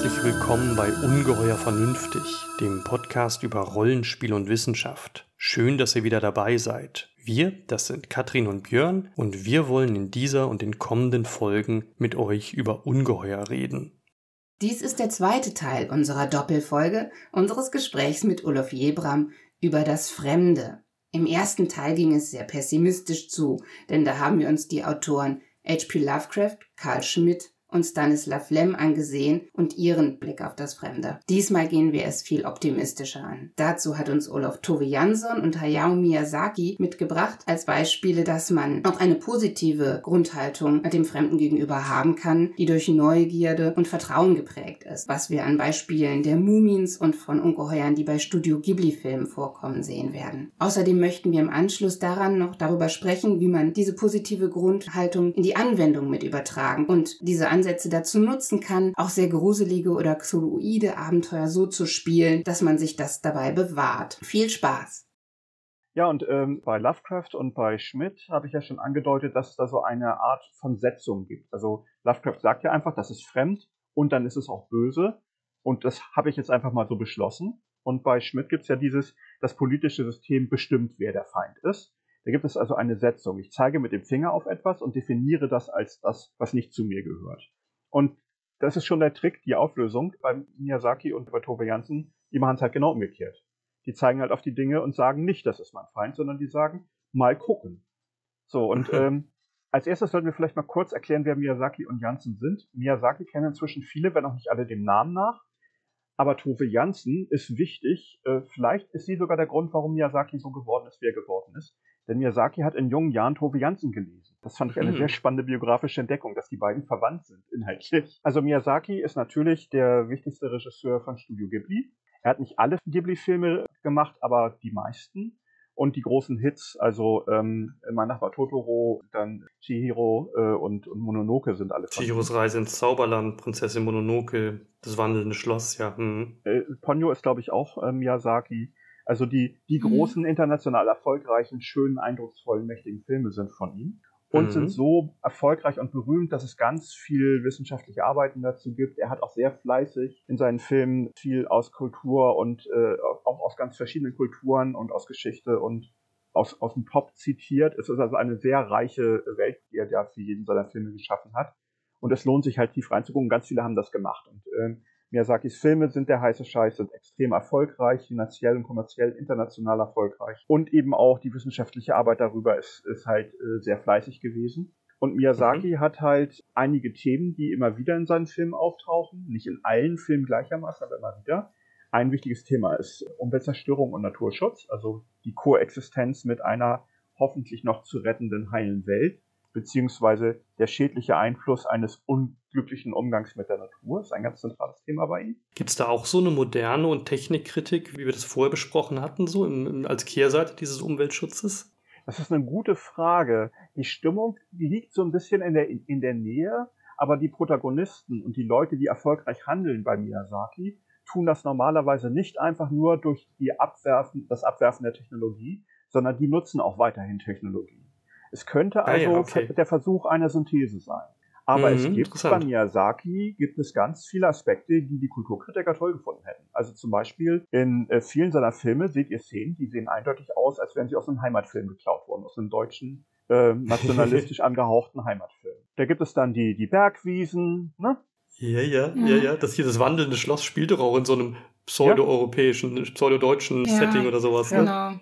herzlich willkommen bei Ungeheuer Vernünftig, dem Podcast über Rollenspiel und Wissenschaft. Schön, dass ihr wieder dabei seid. Wir, das sind Katrin und Björn, und wir wollen in dieser und den kommenden Folgen mit euch über Ungeheuer reden. Dies ist der zweite Teil unserer Doppelfolge unseres Gesprächs mit Olaf Jebram über das Fremde. Im ersten Teil ging es sehr pessimistisch zu, denn da haben wir uns die Autoren H.P. Lovecraft, Karl Schmidt und Stanislav Lem angesehen und ihren Blick auf das Fremde. Diesmal gehen wir es viel optimistischer an. Dazu hat uns Olaf Tove Jansson und Hayao Miyazaki mitgebracht als Beispiele, dass man auch eine positive Grundhaltung dem Fremden gegenüber haben kann, die durch Neugierde und Vertrauen geprägt ist, was wir an Beispielen der Mumins und von Ungeheuern, die bei Studio Ghibli-Filmen vorkommen, sehen werden. Außerdem möchten wir im Anschluss daran noch darüber sprechen, wie man diese positive Grundhaltung in die Anwendung mit übertragen und diese Ansätze dazu nutzen kann, auch sehr gruselige oder xoloide Abenteuer so zu spielen, dass man sich das dabei bewahrt. Viel Spaß! Ja, und ähm, bei Lovecraft und bei Schmidt habe ich ja schon angedeutet, dass es da so eine Art von Setzung gibt. Also Lovecraft sagt ja einfach, das ist fremd und dann ist es auch böse. Und das habe ich jetzt einfach mal so beschlossen. Und bei Schmidt gibt es ja dieses, das politische System bestimmt, wer der Feind ist. Da gibt es also eine Setzung. Ich zeige mit dem Finger auf etwas und definiere das als das, was nicht zu mir gehört. Und das ist schon der Trick, die Auflösung bei Miyazaki und bei Tove Jansen. Die machen es halt genau umgekehrt. Die zeigen halt auf die Dinge und sagen nicht, das ist mein Feind, sondern die sagen, mal gucken. So, und ähm, als erstes sollten wir vielleicht mal kurz erklären, wer Miyazaki und Jansen sind. Miyazaki kennen inzwischen viele, wenn auch nicht alle dem Namen nach. Aber Tove Jansen ist wichtig. Äh, vielleicht ist sie sogar der Grund, warum Miyazaki so geworden ist, wie er geworden ist. Denn Miyazaki hat in jungen Jahren Tove Jansen gelesen. Das fand ich eine mhm. sehr spannende biografische Entdeckung, dass die beiden verwandt sind, inhaltlich. Also Miyazaki ist natürlich der wichtigste Regisseur von Studio Ghibli. Er hat nicht alle Ghibli-Filme gemacht, aber die meisten. Und die großen Hits, also ähm, Mein Nachbar Totoro, dann Chihiro äh, und, und Mononoke sind alle Chihiros Reise ins Zauberland, Prinzessin Mononoke, das wandelnde Schloss, ja. Hm. Äh, Ponyo ist, glaube ich, auch äh, Miyazaki. Also die, die mhm. großen, international erfolgreichen, schönen, eindrucksvollen, mächtigen Filme sind von ihm und mhm. sind so erfolgreich und berühmt, dass es ganz viel wissenschaftliche Arbeiten dazu gibt. Er hat auch sehr fleißig in seinen Filmen viel aus Kultur und äh, auch aus ganz verschiedenen Kulturen und aus Geschichte und aus, aus dem Pop zitiert. Es ist also eine sehr reiche Welt, die er da für jeden seiner Filme geschaffen hat. Und es lohnt sich halt tief reinzugucken. Ganz viele haben das gemacht. Und äh, Miyazakis Filme sind der heiße Scheiß, sind extrem erfolgreich, finanziell und kommerziell international erfolgreich. Und eben auch die wissenschaftliche Arbeit darüber ist, ist halt äh, sehr fleißig gewesen. Und Miyazaki mhm. hat halt einige Themen, die immer wieder in seinen Filmen auftauchen. Nicht in allen Filmen gleichermaßen, aber immer wieder. Ein wichtiges Thema ist Umweltzerstörung und Naturschutz, also die Koexistenz mit einer hoffentlich noch zu rettenden heilen Welt beziehungsweise der schädliche Einfluss eines unglücklichen Umgangs mit der Natur ist ein ganz zentrales Thema bei ihm. Gibt es da auch so eine moderne und Technikkritik, wie wir das vorher besprochen hatten, so im, als Kehrseite dieses Umweltschutzes? Das ist eine gute Frage. Die Stimmung die liegt so ein bisschen in der, in der Nähe, aber die Protagonisten und die Leute, die erfolgreich handeln bei Miyazaki, tun das normalerweise nicht einfach nur durch die Abwerfen, das Abwerfen der Technologie, sondern die nutzen auch weiterhin Technologie. Es könnte also ah, ja, okay. der Versuch einer Synthese sein. Aber mhm, es gibt bei Miyazaki gibt es ganz viele Aspekte, die die Kulturkritiker toll gefunden hätten. Also zum Beispiel in äh, vielen seiner Filme seht ihr Szenen, die sehen eindeutig aus, als wären sie aus einem Heimatfilm geklaut worden, aus einem deutschen äh, nationalistisch angehauchten Heimatfilm. Da gibt es dann die, die Bergwiesen, ne? Ja, ja, ja, ja. Das hier, das wandelnde Schloss spielt doch auch in so einem pseudo-europäischen, pseudo-deutschen ja, Setting oder sowas. Ne? Genau. Ne?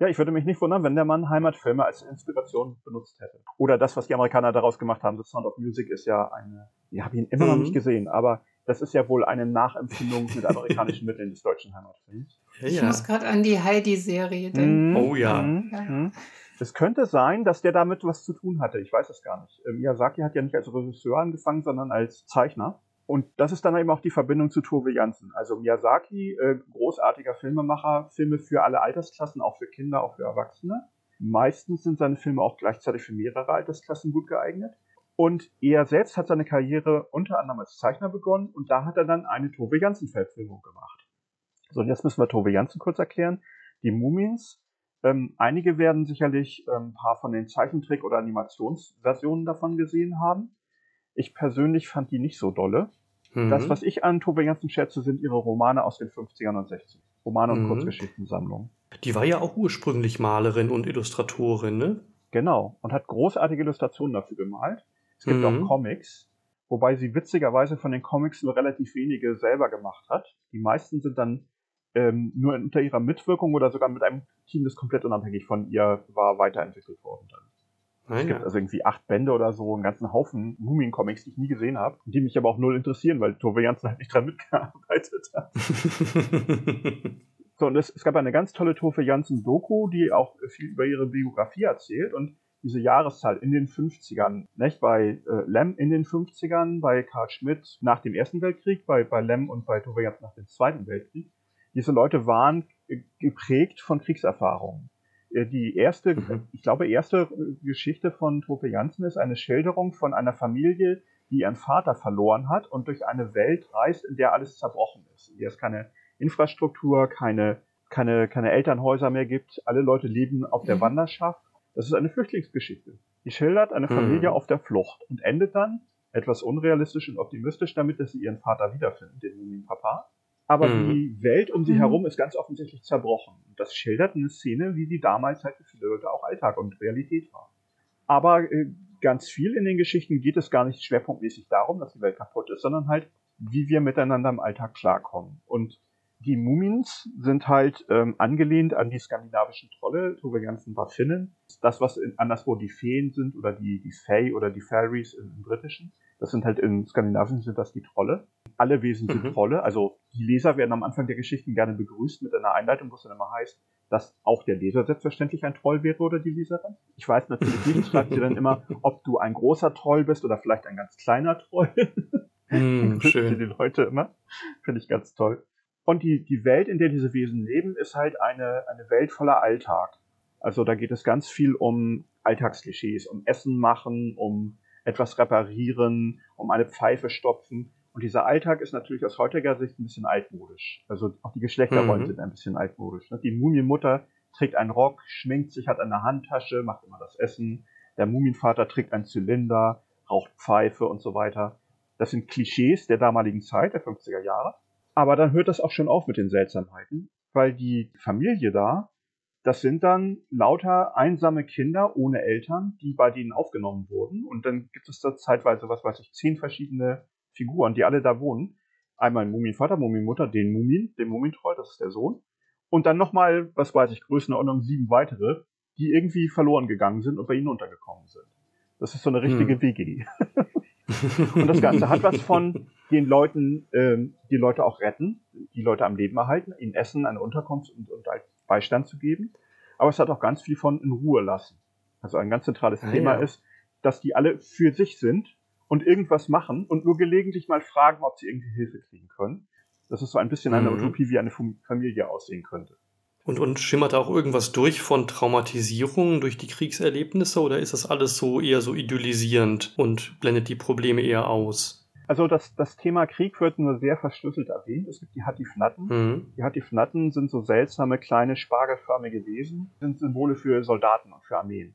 Ja, ich würde mich nicht wundern, wenn der Mann Heimatfilme als Inspiration benutzt hätte. Oder das, was die Amerikaner daraus gemacht haben. The Sound of Music ist ja eine, ich habe ihn immer mhm. noch nicht gesehen, aber das ist ja wohl eine Nachempfindung mit amerikanischen Mitteln des deutschen Heimatfilms. Ja, ich muss gerade an die Heidi-Serie denken. Mhm. Oh ja. Mhm. Mhm. Es könnte sein, dass der damit was zu tun hatte. Ich weiß es gar nicht. Ähm, Miyazaki hat ja nicht als Regisseur angefangen, sondern als Zeichner. Und das ist dann eben auch die Verbindung zu Tove Jansen. Also Miyazaki, äh, großartiger Filmemacher, Filme für alle Altersklassen, auch für Kinder, auch für Erwachsene. Meistens sind seine Filme auch gleichzeitig für mehrere Altersklassen gut geeignet. Und er selbst hat seine Karriere unter anderem als Zeichner begonnen und da hat er dann eine Tove Jansen-Verfilmung gemacht. So, und jetzt müssen wir Tove Jansen kurz erklären. Die Mumins, ähm, einige werden sicherlich ähm, ein paar von den Zeichentrick- oder Animationsversionen davon gesehen haben. Ich persönlich fand die nicht so dolle. Mhm. Das, was ich an Tove Jansen schätze, sind ihre Romane aus den 50ern und 60ern. Romane und mhm. Kurzgeschichtensammlungen. Die war ja auch ursprünglich Malerin und Illustratorin, ne? Genau. Und hat großartige Illustrationen dafür gemalt. Es gibt mhm. auch Comics, wobei sie witzigerweise von den Comics nur relativ wenige selber gemacht hat. Die meisten sind dann ähm, nur unter ihrer Mitwirkung oder sogar mit einem Team, das komplett unabhängig von ihr war, weiterentwickelt worden. Dann. Ah, es gibt also irgendwie acht Bände oder so, einen ganzen Haufen Mumien-Comics, die ich nie gesehen habe, die mich aber auch null interessieren, weil Tove Janssen halt nicht dran mitgearbeitet hat. so, und es, es, gab eine ganz tolle Tove Janssen-Doku, die auch viel über ihre Biografie erzählt und diese Jahreszahl in den 50ern, nicht? Bei äh, Lem in den 50ern, bei Karl Schmidt nach dem Ersten Weltkrieg, bei, bei Lem und bei Tove Janssen nach dem Zweiten Weltkrieg. Diese Leute waren geprägt von Kriegserfahrungen. Äh, die erste, mhm. ich glaube, erste äh, Geschichte von Tove Janssen ist eine Schilderung von einer Familie, die ihren Vater verloren hat und durch eine Welt reist, in der alles zerbrochen ist. In der es keine Infrastruktur, keine, keine, keine Elternhäuser mehr gibt. Alle Leute leben auf der mhm. Wanderschaft. Das ist eine Flüchtlingsgeschichte. Die schildert eine Familie mhm. auf der Flucht und endet dann etwas unrealistisch und optimistisch damit, dass sie ihren Vater wiederfinden, den Papa aber mhm. die Welt um sie mhm. herum ist ganz offensichtlich zerbrochen. Und das schildert eine Szene, wie die damals halt für viele Leute auch Alltag und Realität war. Aber äh, ganz viel in den Geschichten geht es gar nicht schwerpunktmäßig darum, dass die Welt kaputt ist, sondern halt, wie wir miteinander im Alltag klarkommen. Und die Mumins sind halt ähm, angelehnt an die skandinavischen Trolle. Tove Jansen war Finnen. Das, was in, anderswo die Feen sind oder die, die Fae oder die Fairies im, im Britischen. Das sind halt in Skandinavien sind das die Trolle. Alle Wesen sind mhm. Trolle. Also die Leser werden am Anfang der Geschichten gerne begrüßt mit einer Einleitung, wo es dann immer heißt, dass auch der Leser selbstverständlich ein Troll wäre oder die Leserin. Ich weiß natürlich nicht, schreibt sie dann immer, ob du ein großer Troll bist oder vielleicht ein ganz kleiner Troll. Mm, schön. Die Leute immer. Finde ich ganz toll. Und die, die Welt, in der diese Wesen leben, ist halt eine, eine Welt voller Alltag. Also da geht es ganz viel um Alltagsklischees, um Essen machen, um etwas reparieren, um eine Pfeife stopfen. Und dieser Alltag ist natürlich aus heutiger Sicht ein bisschen altmodisch. Also auch die Geschlechterrollen mhm. sind ein bisschen altmodisch. Ne? Die Mumienmutter trägt einen Rock, schminkt sich, hat eine Handtasche, macht immer das Essen. Der Mumienvater trägt einen Zylinder, raucht Pfeife und so weiter. Das sind Klischees der damaligen Zeit, der 50er Jahre. Aber dann hört das auch schon auf mit den Seltsamheiten, weil die Familie da das sind dann lauter einsame Kinder ohne Eltern, die bei denen aufgenommen wurden. Und dann gibt es da zeitweise, was weiß ich, zehn verschiedene Figuren, die alle da wohnen. Einmal Mumienvater, Mumienmutter, den Mumien, den Mumientroll, das ist der Sohn. Und dann nochmal, was weiß ich, Größenordnung sieben weitere, die irgendwie verloren gegangen sind und bei ihnen untergekommen sind. Das ist so eine richtige hm. WG. und das Ganze hat was von den Leuten, ähm, die Leute auch retten, die Leute am Leben erhalten, ihnen Essen, eine Unterkunft und, und Beistand zu geben. Aber es hat auch ganz viel von in Ruhe lassen. Also ein ganz zentrales ah, Thema ja. ist, dass die alle für sich sind und irgendwas machen und nur gelegentlich mal fragen, ob sie irgendwie Hilfe kriegen können. Das ist so ein bisschen eine mhm. Utopie, wie eine Familie aussehen könnte. Und, und schimmert auch irgendwas durch von Traumatisierung durch die Kriegserlebnisse oder ist das alles so eher so idyllisierend und blendet die Probleme eher aus? Also das, das Thema Krieg wird nur sehr verschlüsselt erwähnt. Es gibt die Hatifnatten. Mhm. Die Hatifnatten sind so seltsame, kleine, spargelförmige Wesen, sind Symbole für Soldaten und für Armeen.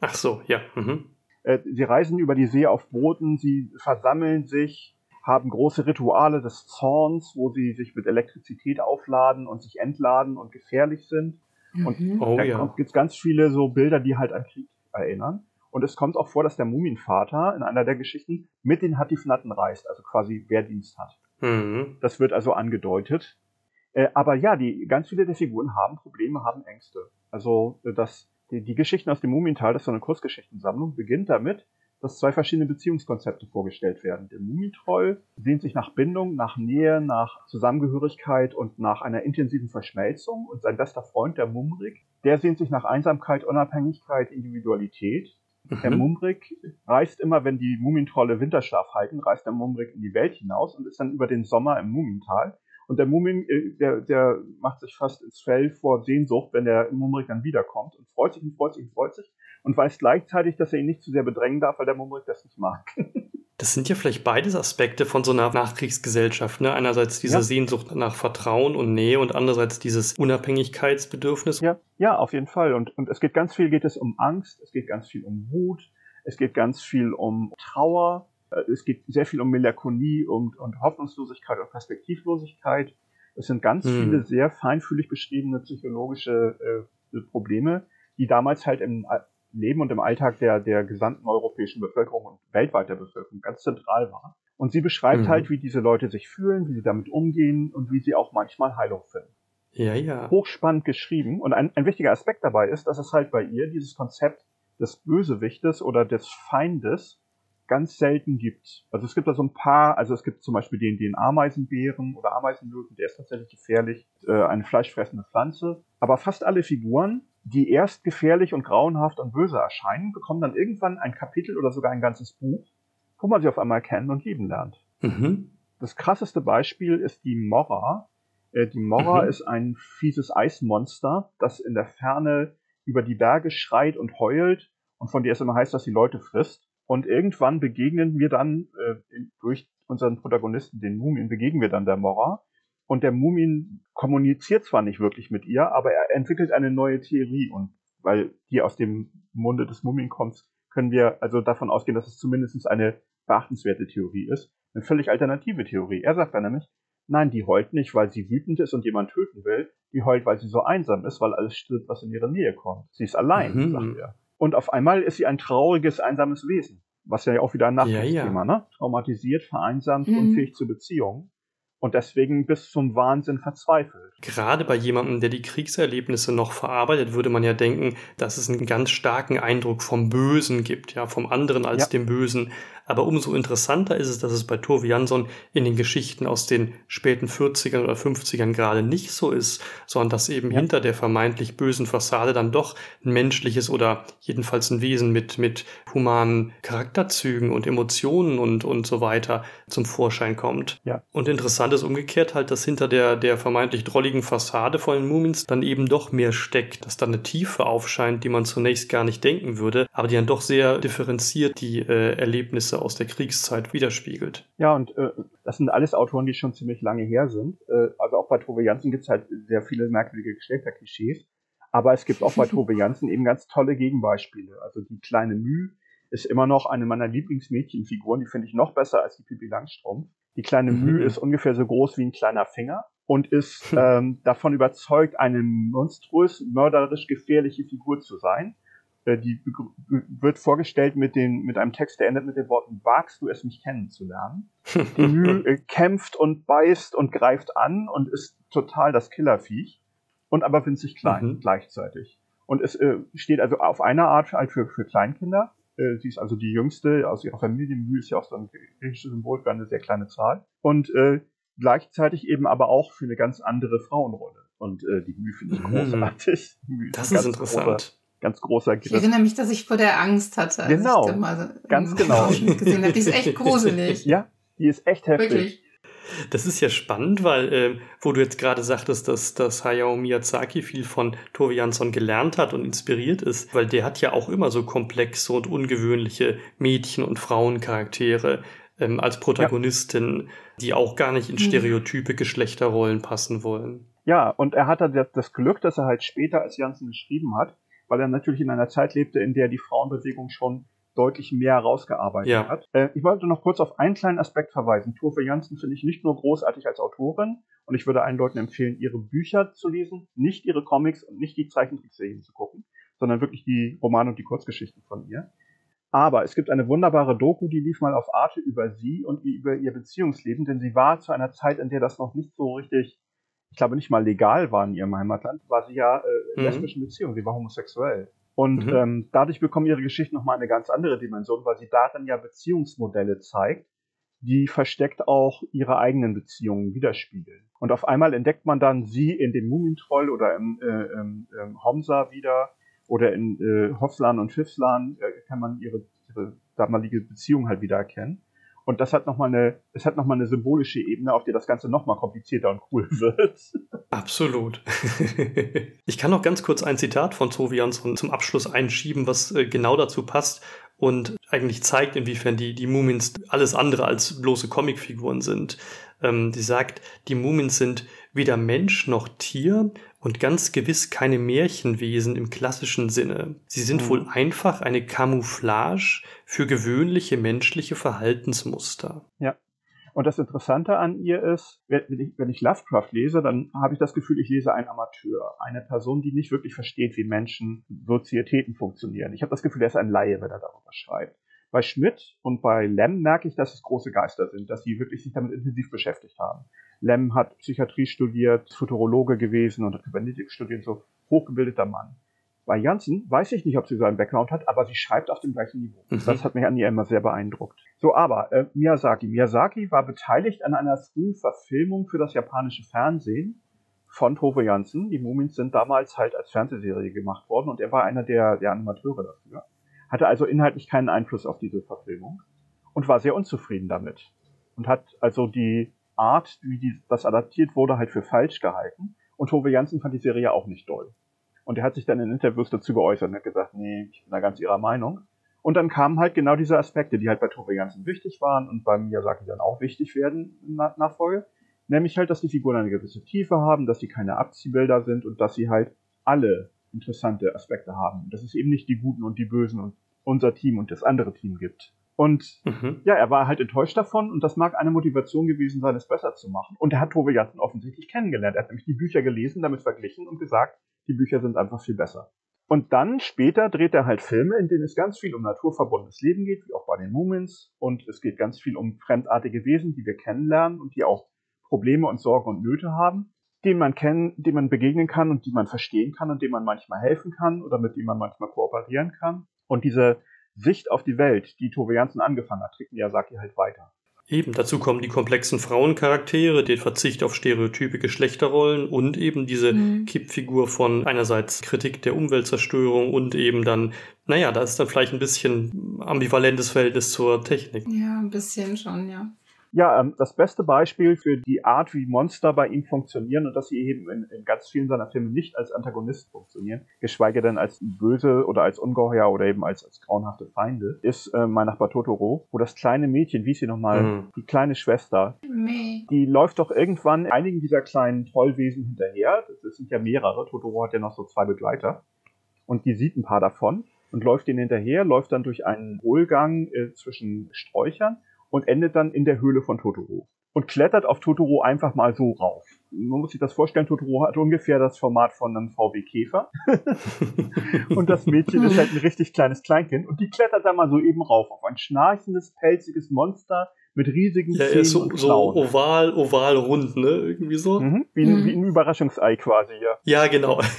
Ach so, ja. Mhm. Äh, sie reisen über die See auf Booten, sie versammeln sich, haben große Rituale des Zorns, wo sie sich mit Elektrizität aufladen und sich entladen und gefährlich sind. Mhm. Und oh, da ja. gibt es ganz viele so Bilder, die halt an Krieg erinnern. Und es kommt auch vor, dass der Mumienvater in einer der Geschichten mit den Hatifnatten reist, also quasi Wehrdienst hat. Mhm. Das wird also angedeutet. Äh, aber ja, die, ganz viele der Figuren haben Probleme, haben Ängste. Also äh, das, die, die Geschichten aus dem Mumiental, das ist so eine Kurzgeschichtensammlung, beginnt damit, dass zwei verschiedene Beziehungskonzepte vorgestellt werden. Der Mumientroll sehnt sich nach Bindung, nach Nähe, nach Zusammengehörigkeit und nach einer intensiven Verschmelzung. Und sein bester Freund, der Mumrik, der sehnt sich nach Einsamkeit, Unabhängigkeit, Individualität. Mhm. Der Mumrik reist immer, wenn die Mumintrolle Winterschlaf halten, reist der Mumrik in die Welt hinaus und ist dann über den Sommer im Mumintal. Und der Mumin, äh, der, der macht sich fast ins Fell vor Sehnsucht, wenn der Mumrik dann wiederkommt und freut sich und freut sich und freut sich und weiß gleichzeitig, dass er ihn nicht zu sehr bedrängen darf, weil der Mumrik das nicht mag. Das sind ja vielleicht beides Aspekte von so einer Nachkriegsgesellschaft. Ne? Einerseits diese ja. Sehnsucht nach Vertrauen und Nähe und andererseits dieses Unabhängigkeitsbedürfnis. Ja, ja, auf jeden Fall. Und, und es geht ganz viel, geht es um Angst, es geht ganz viel um Wut, es geht ganz viel um Trauer. Äh, es geht sehr viel um Melancholie und, und Hoffnungslosigkeit und Perspektivlosigkeit. Es sind ganz hm. viele sehr feinfühlig beschriebene psychologische äh, Probleme, die damals halt im Leben und im Alltag der, der gesamten europäischen Bevölkerung und weltweit der Bevölkerung ganz zentral waren. Und sie beschreibt mhm. halt, wie diese Leute sich fühlen, wie sie damit umgehen und wie sie auch manchmal Heilung finden. Ja, ja. Hochspannend geschrieben. Und ein, ein wichtiger Aspekt dabei ist, dass es halt bei ihr dieses Konzept des Bösewichtes oder des Feindes ganz selten gibt. Also es gibt da so ein paar, also es gibt zum Beispiel den, den Ameisenbären oder Ameisenlöwen, der ist tatsächlich gefährlich, äh, eine fleischfressende Pflanze. Aber fast alle Figuren, die erst gefährlich und grauenhaft und böse erscheinen, bekommen dann irgendwann ein Kapitel oder sogar ein ganzes Buch, wo man sie auf einmal kennen und lieben lernt. Mhm. Das krasseste Beispiel ist die Morra. Äh, die Morra mhm. ist ein fieses Eismonster, das in der Ferne über die Berge schreit und heult und von der es immer heißt, dass sie Leute frisst. Und irgendwann begegnen wir dann äh, durch unseren Protagonisten, den Mumien, begegnen wir dann der Mora. Und der Mumin kommuniziert zwar nicht wirklich mit ihr, aber er entwickelt eine neue Theorie. Und weil die aus dem Munde des Mumin kommt, können wir also davon ausgehen, dass es zumindest eine beachtenswerte Theorie ist. Eine völlig alternative Theorie. Er sagt dann nämlich, nein, die heult nicht, weil sie wütend ist und jemand töten will. Die heult, weil sie so einsam ist, weil alles stirbt, was in ihre Nähe kommt. Sie ist allein, mhm. sagt er. Und auf einmal ist sie ein trauriges, einsames Wesen. Was ja auch wieder ein Nachkriegsthema, ja, ja. ne? Traumatisiert, vereinsamt, mhm. unfähig zu Beziehungen und deswegen bis zum Wahnsinn verzweifelt. Gerade bei jemandem, der die Kriegserlebnisse noch verarbeitet, würde man ja denken, dass es einen ganz starken Eindruck vom Bösen gibt, ja, vom anderen als ja. dem Bösen. Aber umso interessanter ist es, dass es bei Tove Jansson in den Geschichten aus den späten 40ern oder 50ern gerade nicht so ist, sondern dass eben ja. hinter der vermeintlich bösen Fassade dann doch ein menschliches oder jedenfalls ein Wesen mit, mit humanen Charakterzügen und Emotionen und, und so weiter zum Vorschein kommt. Ja. Und interessant ist umgekehrt halt, dass hinter der, der vermeintlich drolligen Fassade von den Mumins dann eben doch mehr steckt, dass da eine Tiefe aufscheint, die man zunächst gar nicht denken würde, aber die dann doch sehr differenziert die äh, Erlebnisse aus der Kriegszeit widerspiegelt. Ja, und äh, das sind alles Autoren, die schon ziemlich lange her sind. Äh, also auch bei Tove Jansen gibt es halt sehr viele merkwürdige Geschlechterklischees. Aber es gibt auch bei Tove Jansen eben ganz tolle Gegenbeispiele. Also die kleine Müh ist immer noch eine meiner Lieblingsmädchenfiguren. Die finde ich noch besser als die Pippi Langstrumpf. Die kleine mhm. Müh ist ungefähr so groß wie ein kleiner Finger und ist ähm, davon überzeugt, eine monströs, mörderisch gefährliche Figur zu sein. Äh, die wird vorgestellt mit, den, mit einem Text, der endet mit den Worten, wagst du es, mich kennenzulernen? Die Mühe äh, kämpft und beißt und greift an und ist total das Killerviech und aber winzig klein mhm. gleichzeitig. Und es äh, steht also auf einer Art halt für, für Kleinkinder. Äh, sie ist also die jüngste aus ihrer Familie. Mühe ist ja auch so ein griechisches Symbol für eine sehr kleine Zahl. Und äh, gleichzeitig eben aber auch für eine ganz andere Frauenrolle. Und äh, die Mühe finde ich mhm. großartig. Mhm. Das ist interessant. Großer, ganz großer Griff. Ich erinnere mich, dass ich vor der Angst hatte. Als genau. Ich mal ganz genau. Gesehen habe. Die ist echt gruselig. ja, die ist echt heftig. Wirklich. Das ist ja spannend, weil, äh, wo du jetzt gerade sagtest, dass, dass Hayao Miyazaki viel von Tove Jansson gelernt hat und inspiriert ist, weil der hat ja auch immer so komplexe und ungewöhnliche Mädchen- und Frauencharaktere ähm, als Protagonistin, ja. die auch gar nicht in mhm. stereotype Geschlechterrollen passen wollen. Ja, und er hat halt das Glück, dass er halt später, als Janssen geschrieben hat, weil er natürlich in einer Zeit lebte, in der die Frauenbewegung schon deutlich mehr herausgearbeitet ja. hat. Äh, ich wollte noch kurz auf einen kleinen Aspekt verweisen. Tove Janssen finde ich nicht nur großartig als Autorin und ich würde allen Leuten empfehlen, ihre Bücher zu lesen, nicht ihre Comics und nicht die Zeichentrickserien zu gucken, sondern wirklich die Romane und die Kurzgeschichten von ihr. Aber es gibt eine wunderbare Doku, die lief mal auf Arte über sie und über ihr Beziehungsleben, denn sie war zu einer Zeit, in der das noch nicht so richtig ich glaube nicht mal legal war in ihrem Heimatland, war sie ja äh, in mhm. lesbischen Beziehungen, sie war homosexuell. Und mhm. ähm, dadurch bekommen ihre Geschichten nochmal eine ganz andere Dimension, weil sie darin ja Beziehungsmodelle zeigt, die versteckt auch ihre eigenen Beziehungen widerspiegeln. Und auf einmal entdeckt man dann sie in dem Mumintroll oder im, äh, im, im Homsa wieder oder in äh, Hofslan und Schiffslan äh, kann man ihre, ihre damalige Beziehung halt wieder erkennen. Und das hat nochmal eine, es hat nochmal eine symbolische Ebene, auf der das Ganze nochmal komplizierter und cool wird. Absolut. ich kann noch ganz kurz ein Zitat von Zoviansson zum Abschluss einschieben, was äh, genau dazu passt und eigentlich zeigt, inwiefern die, die Mumins alles andere als bloße Comicfiguren sind. Ähm, die sagt, die Mumins sind weder Mensch noch Tier und ganz gewiss keine Märchenwesen im klassischen Sinne. Sie sind Mhm. wohl einfach eine Camouflage für gewöhnliche menschliche Verhaltensmuster. Und das Interessante an ihr ist, wenn ich, wenn ich Lovecraft lese, dann habe ich das Gefühl, ich lese einen Amateur. Eine Person, die nicht wirklich versteht, wie Menschen, Sozietäten funktionieren. Ich habe das Gefühl, er ist ein Laie, wenn er darüber schreibt. Bei Schmidt und bei Lem merke ich, dass es große Geister sind, dass sie wirklich sich damit intensiv beschäftigt haben. Lem hat Psychiatrie studiert, Futurologe gewesen und hat Kybernetik studiert, so hochgebildeter Mann. Bei Janssen weiß ich nicht, ob sie so einen Background hat, aber sie schreibt auf dem gleichen Niveau. Mhm. Das hat mich an ihr immer sehr beeindruckt. So, aber äh, Miyazaki. Miyazaki war beteiligt an einer frühen Verfilmung für das japanische Fernsehen von Tove Janssen. Die Mumins sind damals halt als Fernsehserie gemacht worden und er war einer der, der Animateure dafür. Hatte also inhaltlich keinen Einfluss auf diese Verfilmung und war sehr unzufrieden damit. Und hat also die Art, wie die, das adaptiert wurde, halt für falsch gehalten. Und Tove Janssen fand die Serie auch nicht doll. Und er hat sich dann in Interviews dazu geäußert und hat gesagt, nee, ich bin da ganz ihrer Meinung. Und dann kamen halt genau diese Aspekte, die halt bei Tove Janssen wichtig waren und bei Miyazaki dann auch wichtig werden in Na- Nachfolge. Nämlich halt, dass die Figuren eine gewisse Tiefe haben, dass sie keine Abziehbilder sind und dass sie halt alle interessante Aspekte haben. Dass es eben nicht die Guten und die Bösen und unser Team und das andere Team gibt. Und Mhm. ja, er war halt enttäuscht davon und das mag eine Motivation gewesen sein, es besser zu machen. Und er hat Tove Janssen offensichtlich kennengelernt. Er hat nämlich die Bücher gelesen, damit verglichen und gesagt, die Bücher sind einfach viel besser. Und dann später dreht er halt Filme, in denen es ganz viel um naturverbundenes Leben geht, wie auch bei den Mumins. Und es geht ganz viel um fremdartige Wesen, die wir kennenlernen und die auch Probleme und Sorgen und Nöte haben, denen man kennen, denen man begegnen kann und die man verstehen kann und denen man manchmal helfen kann oder mit denen man manchmal kooperieren kann. Und diese Sicht auf die Welt, die Tove Janssen angefangen hat, trägt Miyazaki halt weiter. Eben, dazu kommen die komplexen Frauencharaktere, den Verzicht auf stereotype Geschlechterrollen und eben diese Mhm. Kippfigur von einerseits Kritik der Umweltzerstörung und eben dann, naja, da ist dann vielleicht ein bisschen ambivalentes Verhältnis zur Technik. Ja, ein bisschen schon, ja. Ja, ähm, das beste Beispiel für die Art, wie Monster bei ihm funktionieren und dass sie eben in, in ganz vielen seiner Filme nicht als Antagonist funktionieren, geschweige denn als böse oder als Ungeheuer oder eben als, als grauenhafte Feinde, ist äh, mein Nachbar Totoro, wo das kleine Mädchen, wie ist sie nochmal, Mhm. die kleine Schwester, Meh. die läuft doch irgendwann einigen dieser kleinen Trollwesen hinterher. Das, sind ja mehrere. Totoro hat ja noch so zwei Begleiter. Und die sieht ein paar davon und läuft denen hinterher, läuft dann durch einen Hohlgang äh, zwischen Sträuchern und endet dann in der Höhle von Totoro. Und klettert auf Totoro einfach mal so rauf. Man muss sich das vorstellen, Totoro hat ungefähr das Format von einem VW Käfer. und das Mädchen ist halt ein richtig kleines Kleinkind. Und die klettert da mal so eben rauf auf ein schnarchendes, pelziges Monster mit riesigen Ja, Zähnen ist so, und so oval, oval, rund, ne? Irgendwie so. Mhm. Wie, ein, Mhm. wie ein Überraschungsei quasi, ja. Ja, genau.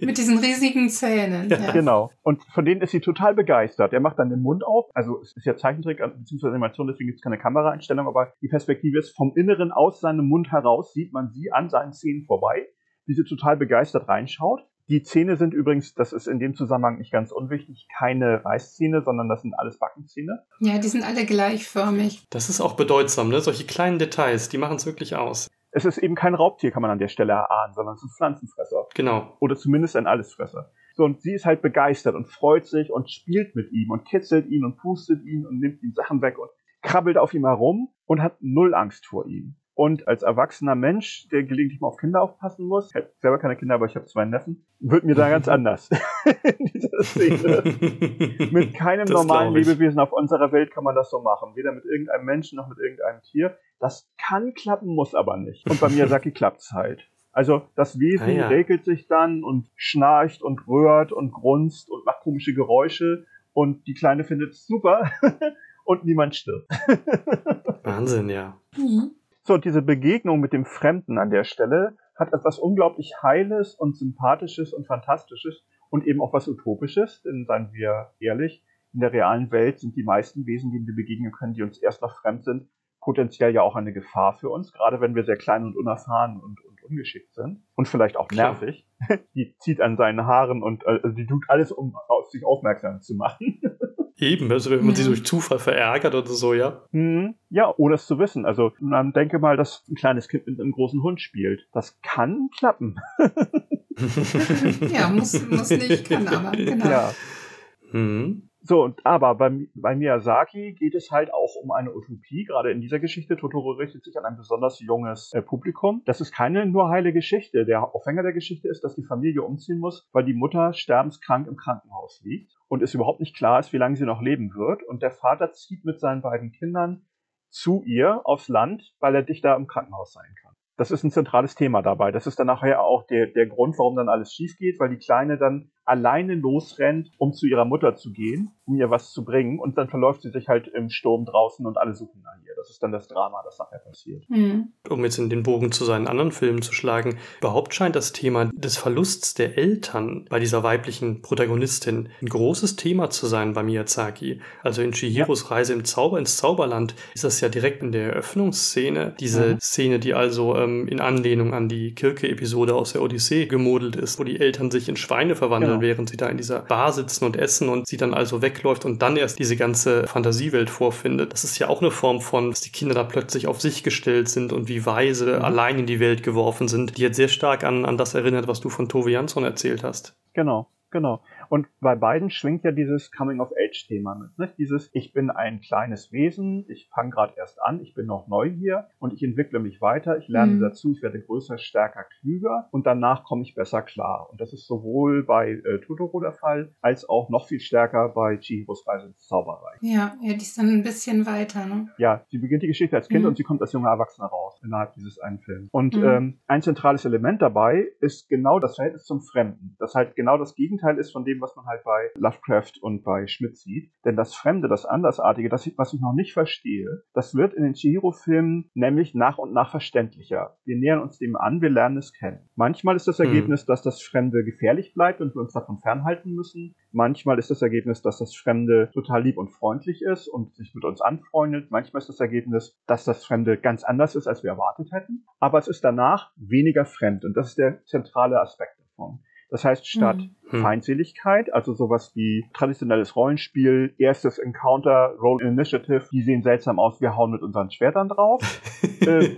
Mit diesen riesigen Zähnen. Ja. Genau. Und von denen ist sie total begeistert. Er macht dann den Mund auf. Also es ist ja Zeichentrick bzw. Animation, deswegen gibt es keine Kameraeinstellung, aber die Perspektive ist vom Inneren aus seinem Mund heraus, sieht man sie an seinen Zähnen vorbei, wie sie total begeistert reinschaut. Die Zähne sind übrigens, das ist in dem Zusammenhang nicht ganz unwichtig, keine Reißzähne, sondern das sind alles Backenzähne. ja, die sind alle gleichförmig. Das ist auch bedeutsam, ne? Solche kleinen Details, die machen es wirklich aus. Es ist eben kein Raubtier, kann man an der Stelle erahnen, sondern es ist ein Pflanzenfresser. Genau. oder zumindest ein Allesfresser. So, und sie ist halt begeistert und freut sich und spielt mit ihm und kitzelt ihn und pustet ihn und nimmt ihm Sachen weg und krabbelt auf ihm herum und hat null Angst vor ihm. Und als erwachsener Mensch, der gelegentlich mal auf Kinder aufpassen muss, ich habe selber keine Kinder, aber ich habe zwei Neffen, wird mir da ganz anders in dieser Szene. Mit keinem Das normalen. Lebewesen auf unserer Welt kann man das so machen. Weder mit irgendeinem Menschen noch mit irgendeinem Tier. Das kann klappen, muss aber nicht. Und bei Miyazaki klappt's halt. Also das Wesen Ah, ja. regelt sich dann und schnarcht und rührt und grunzt und macht komische Geräusche und die Kleine findet es super und niemand stirbt. Wahnsinn, ja. Mhm. So, diese Begegnung mit dem Fremden an der Stelle hat etwas unglaublich Heiles und Sympathisches und Fantastisches und eben auch was Utopisches, denn seien wir ehrlich, in der realen Welt sind die meisten Wesen, denen wir begegnen können, die uns erst noch fremd sind, potenziell ja auch eine Gefahr für uns, gerade wenn wir sehr klein und unerfahren und, und ungeschickt sind und vielleicht auch Klar. nervig. Die zieht an seinen Haaren und äh, also die tut alles, um auf sich aufmerksam zu machen. Eben, also wenn man Ja. sie durch Zufall verärgert oder so, ja. Hm, ja, ohne es zu wissen. Also man denke mal, dass ein kleines Kind mit einem großen Hund spielt. Das kann klappen. Ja, muss, muss nicht, kann aber. Genau. Ja. Hm. So, aber bei, bei Miyazaki geht es halt auch um eine Utopie, gerade in dieser Geschichte. Totoro richtet sich an ein besonders junges äh, Publikum. Das ist keine nur heile Geschichte. Der Aufhänger der Geschichte ist, dass die Familie umziehen muss, weil die Mutter sterbenskrank im Krankenhaus liegt und es überhaupt nicht klar ist, wie lange sie noch leben wird. Und der Vater zieht mit seinen beiden Kindern zu ihr aufs Land, weil er dicht da im Krankenhaus sein kann das ist ein zentrales Thema dabei. Das ist dann nachher auch der, der Grund, warum dann alles schief geht, weil die Kleine dann alleine losrennt, um zu ihrer Mutter zu gehen, um ihr was zu bringen. Und dann verläuft sie sich halt im Sturm draußen und alle suchen nach ihr. Das ist dann das Drama, das nachher passiert. Mhm. Um jetzt in den Bogen zu seinen anderen Filmen zu schlagen, überhaupt scheint das Thema des Verlusts der Eltern bei dieser weiblichen Protagonistin ein großes Thema zu sein bei Miyazaki. Also in Chihiros ja. Reise im Zauber ins Zauberland ist das ja direkt in der Eröffnungsszene. Diese mhm. Szene, die also ähm, in Anlehnung an die Kirke-Episode aus der Odyssee gemodelt ist, wo die Eltern sich in Schweine verwandeln. Genau während sie da in dieser Bar sitzen und essen und sie dann also wegläuft und dann erst diese ganze Fantasiewelt vorfindet. Das ist ja auch eine Form von, dass die Kinder da plötzlich auf sich gestellt sind und wie weise mhm. allein in die Welt geworfen sind, die jetzt sehr stark an, an das erinnert, was du von Tove Jansson erzählt hast. Genau, genau. Und bei beiden schwingt ja dieses Coming-of-Age-Thema mit. Nicht? Dieses, ich bin ein kleines Wesen, ich fange gerade erst an, ich bin noch neu hier und ich entwickle mich weiter, ich lerne mhm. dazu, ich werde größer, stärker, klüger und danach komme ich besser klar. Und das ist sowohl bei äh, Totoro der Fall, als auch noch viel stärker bei Chihiros Reise ins Zauberreich. Ja, ja, die ist dann ein bisschen weiter, ne? Ja, sie beginnt die Geschichte als Kind mhm. und sie kommt als junge Erwachsene raus innerhalb dieses einen Films. Und mhm. ähm, ein zentrales Element dabei ist genau das Verhältnis zum Fremden. Das halt genau das Gegenteil ist von dem, was man halt bei Lovecraft und bei Schmidt sieht. Denn das Fremde, das Andersartige, das, was ich noch nicht verstehe, das wird in den Chihiro-Filmen nämlich nach und nach verständlicher. Wir nähern uns dem an, wir lernen es kennen. Manchmal ist das hm. Ergebnis, hm. dass das Fremde gefährlich bleibt und wir uns davon fernhalten müssen. Manchmal ist das Ergebnis, dass das Fremde total lieb und freundlich ist und sich mit uns anfreundet. Manchmal ist das Ergebnis, dass das Fremde ganz anders ist, als wir erwartet hätten. Aber es ist danach weniger fremd und das ist der zentrale Aspekt davon. Das heißt, statt mhm. Feindseligkeit, also sowas wie traditionelles Rollenspiel, erstes Encounter, Roll Initiative, die sehen seltsam aus, wir hauen mit unseren Schwertern drauf, äh,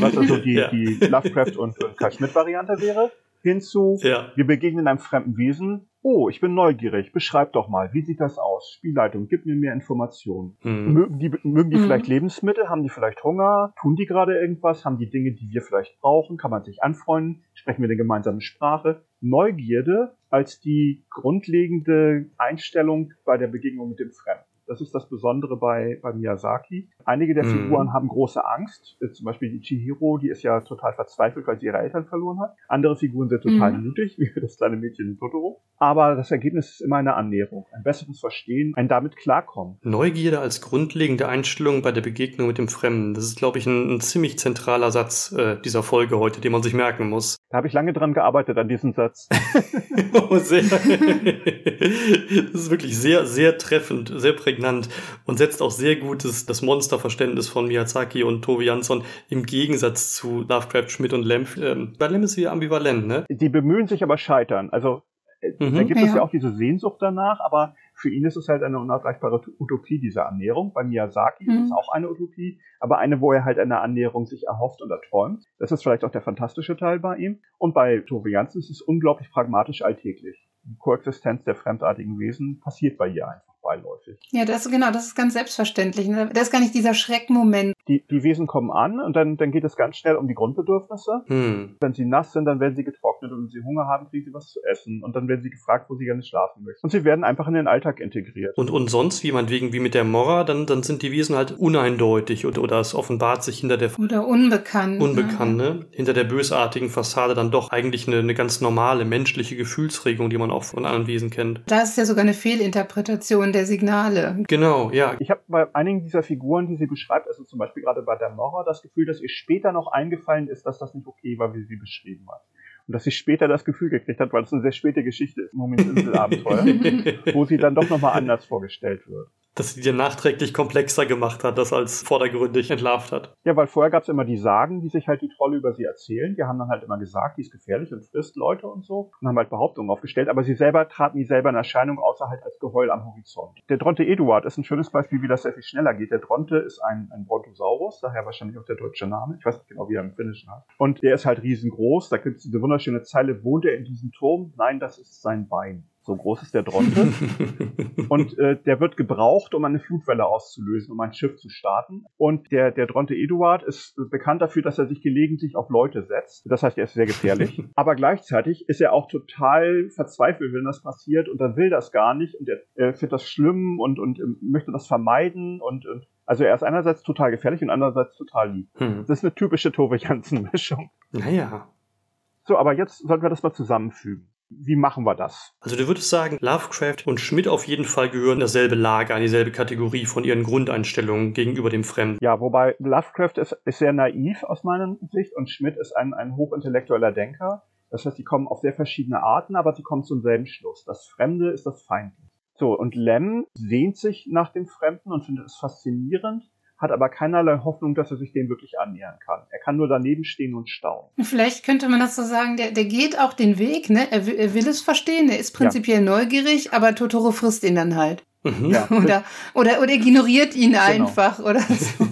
was also die, ja. die Lovecraft- und, und Karl Schmidt-Variante wäre, hinzu, ja. wir begegnen einem fremden Wesen, Oh, ich bin neugierig. Beschreib doch mal, wie sieht das aus? Spielleitung, gib mir mehr Informationen. Mhm. Mögen die, mögen die mhm. vielleicht Lebensmittel? Haben die vielleicht Hunger? Tun die gerade irgendwas? Haben die Dinge, die wir vielleicht brauchen? Kann man sich anfreunden? Sprechen wir eine gemeinsame Sprache? Neugierde als die grundlegende Einstellung bei der Begegnung mit dem Fremden. Das ist das Besondere bei, bei Miyazaki. Einige der mhm. Figuren haben große Angst. Äh, zum Beispiel die Chihiro, die ist ja total verzweifelt, weil sie ihre Eltern verloren hat. Andere Figuren sind total mhm. mutig, wie das kleine Mädchen in Totoro. Aber das Ergebnis ist immer eine Annäherung, ein besseres Verstehen, ein damit klarkommen. Neugierde als grundlegende Einstellung bei der Begegnung mit dem Fremden. Das ist, glaube ich, ein, ein ziemlich zentraler Satz äh, dieser Folge heute, den man sich merken muss. Da habe ich lange dran gearbeitet an diesem Satz. oh, sehr. das ist wirklich sehr, sehr treffend, sehr prägnant und setzt auch sehr gut das, das Monsterverständnis von Miyazaki und Tobi Jansson im Gegensatz zu Lovecraft, Schmidt und Lem. Ähm, bei Lem ist sie ambivalent, ne? Die bemühen sich aber scheitern. Also Mhm, da gibt ja. es ja auch diese Sehnsucht danach, aber für ihn ist es halt eine unerreichbare Utopie, diese Annäherung. Bei Miyazaki mhm. ist es auch eine Utopie, aber eine, wo er halt eine Annäherung sich erhofft und erträumt. Das ist vielleicht auch der fantastische Teil bei ihm. Und bei Tove Janssen ist es unglaublich pragmatisch alltäglich. Die Koexistenz der fremdartigen Wesen passiert bei ihr einfach beiläufig. Ja, das genau, das ist ganz selbstverständlich. Ne? Das ist gar nicht dieser Schreckmoment. Die, die Wesen kommen an und dann, dann geht es ganz schnell um die Grundbedürfnisse. Hm. Wenn sie nass sind, dann werden sie getrocknet und wenn sie Hunger haben, kriegen sie was zu essen und dann werden sie gefragt, wo sie gerne schlafen möchten. Und sie werden einfach in den Alltag integriert. Und, und sonst, wie man wegen wie mit der Mora, dann, dann sind die Wesen halt uneindeutig oder, oder es offenbart sich hinter der oder unbekannt. Ne? Unbekannt, ne? ne? Hinter der bösartigen Fassade dann doch eigentlich eine, eine ganz normale menschliche Gefühlsregung, die man auch von anderen Wesen kennt. Da ist ja sogar eine Fehlinterpretation der Signale. Genau, ja. Ich habe bei einigen dieser Figuren, die sie beschreibt, also zum Beispiel gerade bei der Nora, das Gefühl, dass ihr später noch eingefallen ist, dass das nicht okay war, wie sie beschrieben hat. Und dass sie später das Gefühl gekriegt hat, weil es eine sehr späte Geschichte ist, Moment Inselabenteuer, wo sie dann doch nochmal anders vorgestellt wird dass sie dir nachträglich komplexer gemacht hat, das als vordergründig entlarvt hat. Ja, weil vorher gab es immer die Sagen, die sich halt die Trolle über sie erzählen. Die haben dann halt immer gesagt, die ist gefährlich und frisst Leute und so und haben halt Behauptungen aufgestellt, aber sie selber traten nie selber in Erscheinung, außer halt als Geheul am Horizont. Der Dronte Eduard ist ein schönes Beispiel, wie das sehr viel schneller geht. Der Dronte ist ein, ein Brontosaurus, daher wahrscheinlich auch der deutsche Name. Ich weiß nicht genau, wie er im Finnischen hat. Und der ist halt riesengroß. Da gibt es diese wunderschöne Zeile, wohnt er in diesem Turm? Nein, das ist sein Bein. So groß ist der Dronte. und äh, der wird gebraucht, um eine Flutwelle auszulösen, um ein Schiff zu starten. Und der, der Dronte Eduard ist bekannt dafür, dass er sich gelegentlich auf Leute setzt. Das heißt, er ist sehr gefährlich. Aber gleichzeitig ist er auch total verzweifelt, wenn das passiert. Und er will das gar nicht. Und er, er findet das schlimm und, und möchte das vermeiden. Und, und also er ist einerseits total gefährlich und andererseits total lieb. Hm. Das ist eine typische Tove Jansen-Mischung. Naja. So, aber jetzt sollten wir das mal zusammenfügen wie machen wir das? Also du würdest sagen, Lovecraft und Schmidt auf jeden Fall gehören in dasselbe Lager, in dieselbe Kategorie von ihren Grundeinstellungen gegenüber dem Fremden. Ja, wobei Lovecraft ist, ist sehr naiv aus meiner Sicht und Schmidt ist ein, ein hochintellektueller Denker. Das heißt, sie kommen auf sehr verschiedene Arten, aber sie kommen zum selben Schluss. Das Fremde ist das Feindliche. So, und Lem sehnt sich nach dem Fremden und findet es faszinierend, hat aber keinerlei Hoffnung, dass er sich dem wirklich annähern kann. Er kann nur daneben stehen und staunen. Vielleicht könnte man das so sagen, der, der geht auch den Weg, ne? Er will, er will es verstehen, er ist prinzipiell ja. neugierig, aber Totoro frisst ihn dann halt. Mhm. Ja. Oder, oder, oder ignoriert ihn genau. einfach oder so.